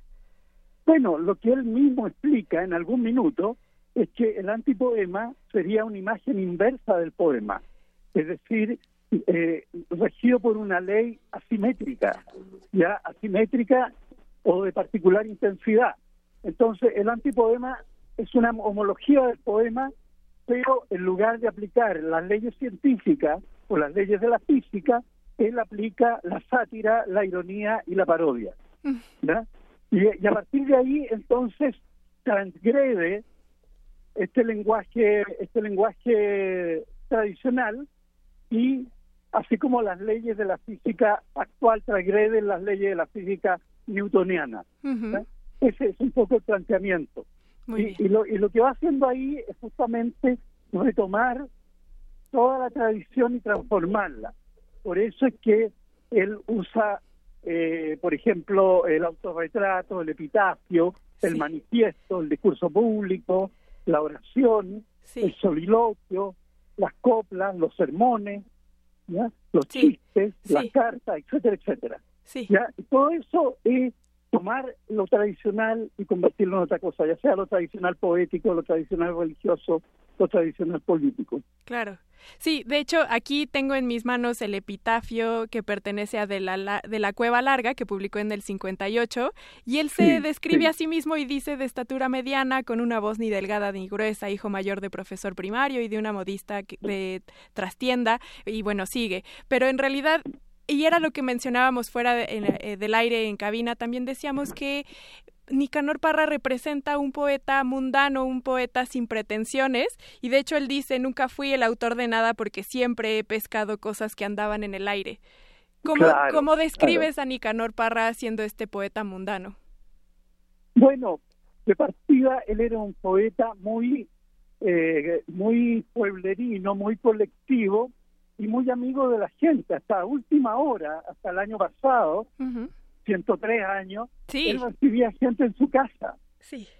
Bueno, lo que él mismo explica en algún minuto es que el antipoema sería una imagen inversa del poema, es decir, eh, regido por una ley asimétrica, ya asimétrica o de particular intensidad. Entonces, el antipoema es una homología del poema, pero en lugar de aplicar las leyes científicas o las leyes de la física, él aplica la sátira, la ironía y la parodia. Mm. Y, a partir de ahí, entonces, transgrede este lenguaje, este lenguaje tradicional y así como las leyes de la física actual transgreden las leyes de la física newtoniana. Ese es un poco el planteamiento. y, lo, y lo que va haciendo ahí es justamente retomar toda la tradición y transformarla. Por eso es que él usa eh, por ejemplo, el autorretrato, el epitafio, el manifiesto, el discurso público, la oración, el soliloquio, las coplas, los sermones, los chistes, las cartas, etcétera, etcétera. ¿ya? Y todo eso es tomar lo tradicional y convertirlo en otra cosa, ya sea lo tradicional poético, lo tradicional religioso, lo tradicional político. Claro. Sí, de hecho, aquí tengo en mis manos el epitafio que pertenece a de la, de la Cueva Larga, que publicó en el 58, y él se describe a sí mismo y dice de estatura mediana, con una voz ni delgada ni gruesa, hijo mayor de profesor primario y de una modista de trastienda, y bueno, sigue. Pero en realidad y era lo que mencionábamos fuera eh, del aire en cabina, también decíamos que Nicanor Parra representa un poeta mundano, un poeta sin pretensiones, y de hecho él dice, nunca fui el autor de nada porque siempre he pescado cosas que andaban en el aire. ¿Cómo, ¿cómo describes a Nicanor Parra siendo este poeta mundano? Bueno, de partida él era un poeta muy, eh, muy pueblerino, muy colectivo y muy amigo de la gente. Hasta última hora, hasta el año pasado, 103 años, él recibía gente en su casa.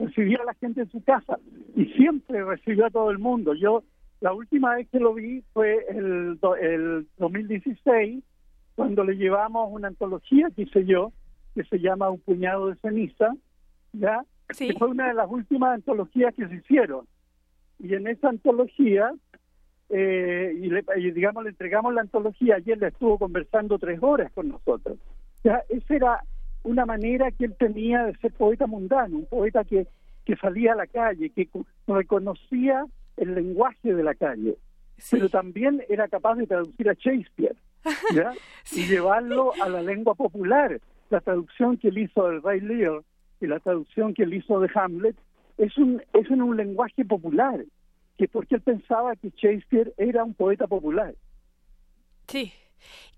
Recibía a la gente en su casa y siempre recibió a todo el mundo. Yo, la última vez que lo vi fue el, el 2016, cuando le llevamos una antología que hice yo, que se llama Un puñado de ceniza, ¿ya? Que fue una de las últimas antologías que se hicieron. Y en esa antología, eh, y, le, y digamos, le entregamos la antología, él le estuvo conversando tres horas con nosotros. Ya, esa era una manera que él tenía de ser poeta mundano, un poeta que, que salía a la calle, que reconocía el lenguaje de la calle, pero también era capaz de traducir a Shakespeare [laughs] ¿ya? y llevarlo a la lengua popular. La traducción que él hizo del Rey Lear y la traducción que él hizo de Hamlet es un es en un lenguaje popular. Que porque él pensaba que Shakespeare era un poeta popular. Sí.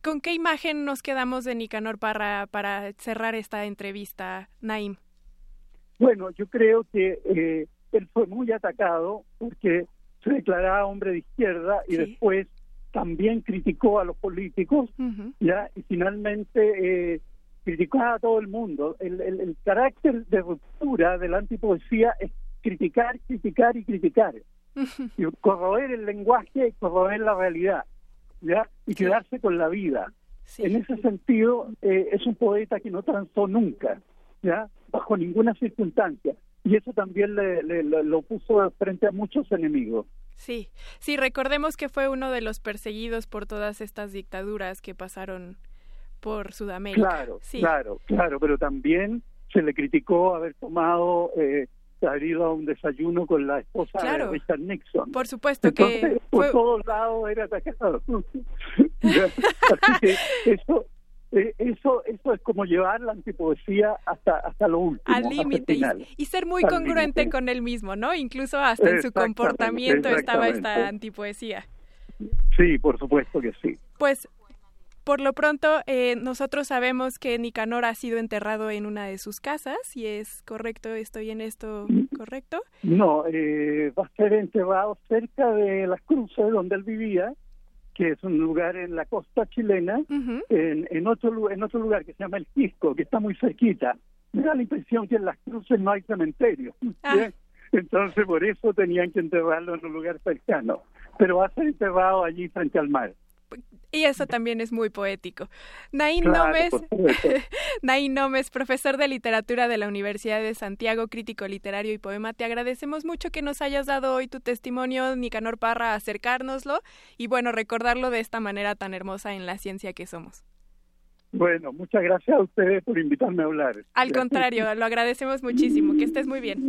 ¿Con qué imagen nos quedamos de Nicanor Parra para cerrar esta entrevista, Naim? Bueno, yo creo que eh, él fue muy atacado porque se declaraba hombre de izquierda y después también criticó a los políticos, ya y finalmente eh, criticaba a todo el mundo. El, el, carácter de ruptura de la antipoesía es criticar, criticar y criticar, [laughs] y corroer el lenguaje y corroer la realidad, ya y quedarse con la vida. En ese sentido, eh, es un poeta que no transó nunca, ya bajo ninguna circunstancia. Y eso también le, lo puso frente a muchos enemigos. Sí, sí, recordemos que fue uno de los perseguidos por todas estas dictaduras que pasaron por Sudamérica. Claro, claro, claro, pero también se le criticó haber tomado, eh, haber ido a un desayuno con la esposa de Richard Nixon. Por supuesto que... Por todos lados era atacado. [laughs] Así que eso, eh, eso eso es como llevar la antipoesía hasta hasta lo último al límite y, ser muy congruente con él mismo no incluso hasta en su comportamiento estaba esta antipoesía. Sí por supuesto que sí. Pues por lo pronto, eh, nosotros sabemos que Nicanor ha sido enterrado en una de sus casas, y es correcto, estoy en esto correcto. No, eh, va a ser enterrado cerca de las cruces donde él vivía, que es un lugar en la costa chilena, en, en, otro, en otro lugar que se llama El Quisco, que está muy cerquita. Me da la impresión que en las cruces no hay cementerio. Ah. Entonces, por eso tenían que enterrarlo en un lugar cercano. Pero va a ser enterrado allí frente al mar. Y eso también es muy poético. Nómez, [laughs] Nain Nómez, profesor de literatura de la Universidad de Santiago, crítico literario y poema, te agradecemos mucho que nos hayas dado hoy tu testimonio, Nicanor Parra, acercárnoslo y bueno, recordarlo de esta manera tan hermosa en la ciencia que somos. Bueno, muchas gracias a ustedes por invitarme a hablar. Al contrario, lo agradecemos muchísimo. Que estés muy bien.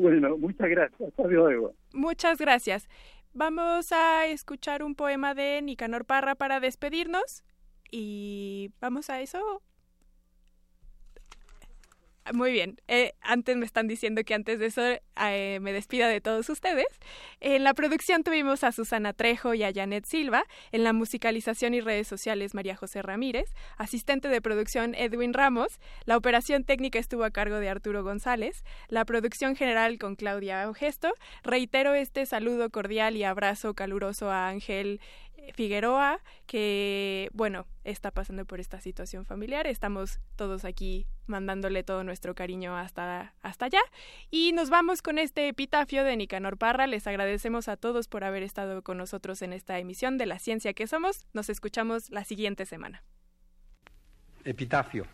Bueno, muchas gracias. Hasta luego. Muchas gracias. Vamos a escuchar un poema de Nicanor Parra para despedirnos y vamos a eso. Muy bien. Eh, antes me están diciendo que antes de eso eh, me despida de todos ustedes. En la producción tuvimos a Susana Trejo y a Janet Silva. En la musicalización y redes sociales María José Ramírez. Asistente de producción Edwin Ramos. La operación técnica estuvo a cargo de Arturo González. La producción general con Claudia Gesto. Reitero este saludo cordial y abrazo caluroso a Ángel Figueroa, que, bueno, está pasando por esta situación familiar. Estamos todos aquí mandándole todo nuestro cariño hasta, hasta allá. Y nos vamos con este epitafio de Nicanor Parra. Les agradecemos a todos por haber estado con nosotros en esta emisión de La Ciencia que Somos. Nos escuchamos la siguiente semana. Epitafio.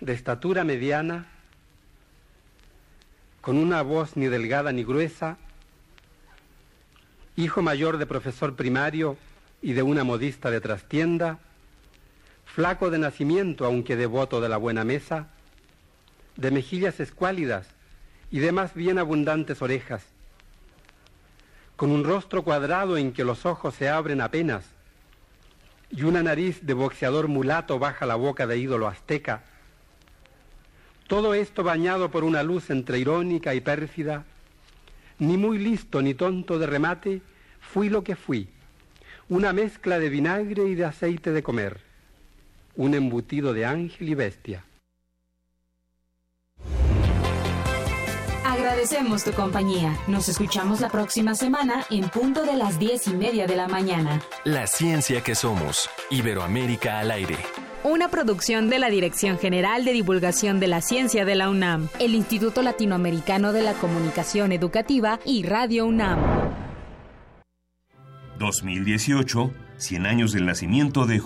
De estatura mediana, con una voz ni delgada ni gruesa, hijo mayor de profesor primario y de una modista de trastienda, flaco de nacimiento aunque devoto de la buena mesa, de mejillas escuálidas y de más bien abundantes orejas, con un rostro cuadrado en que los ojos se abren apenas, y una nariz de boxeador mulato baja la boca de ídolo azteca, todo esto bañado por una luz entre irónica y pérfida, ni muy listo ni tonto de remate, fui lo que fui, una mezcla de vinagre y de aceite de comer, un embutido de ángel y bestia. Agradecemos tu compañía. Nos escuchamos la próxima semana en punto de las diez y media de la mañana. La ciencia que somos. Iberoamérica al aire. Una producción de la Dirección General de Divulgación de la Ciencia de la UNAM, el Instituto Latinoamericano de la Comunicación Educativa y Radio UNAM. 2018, 100 años del nacimiento de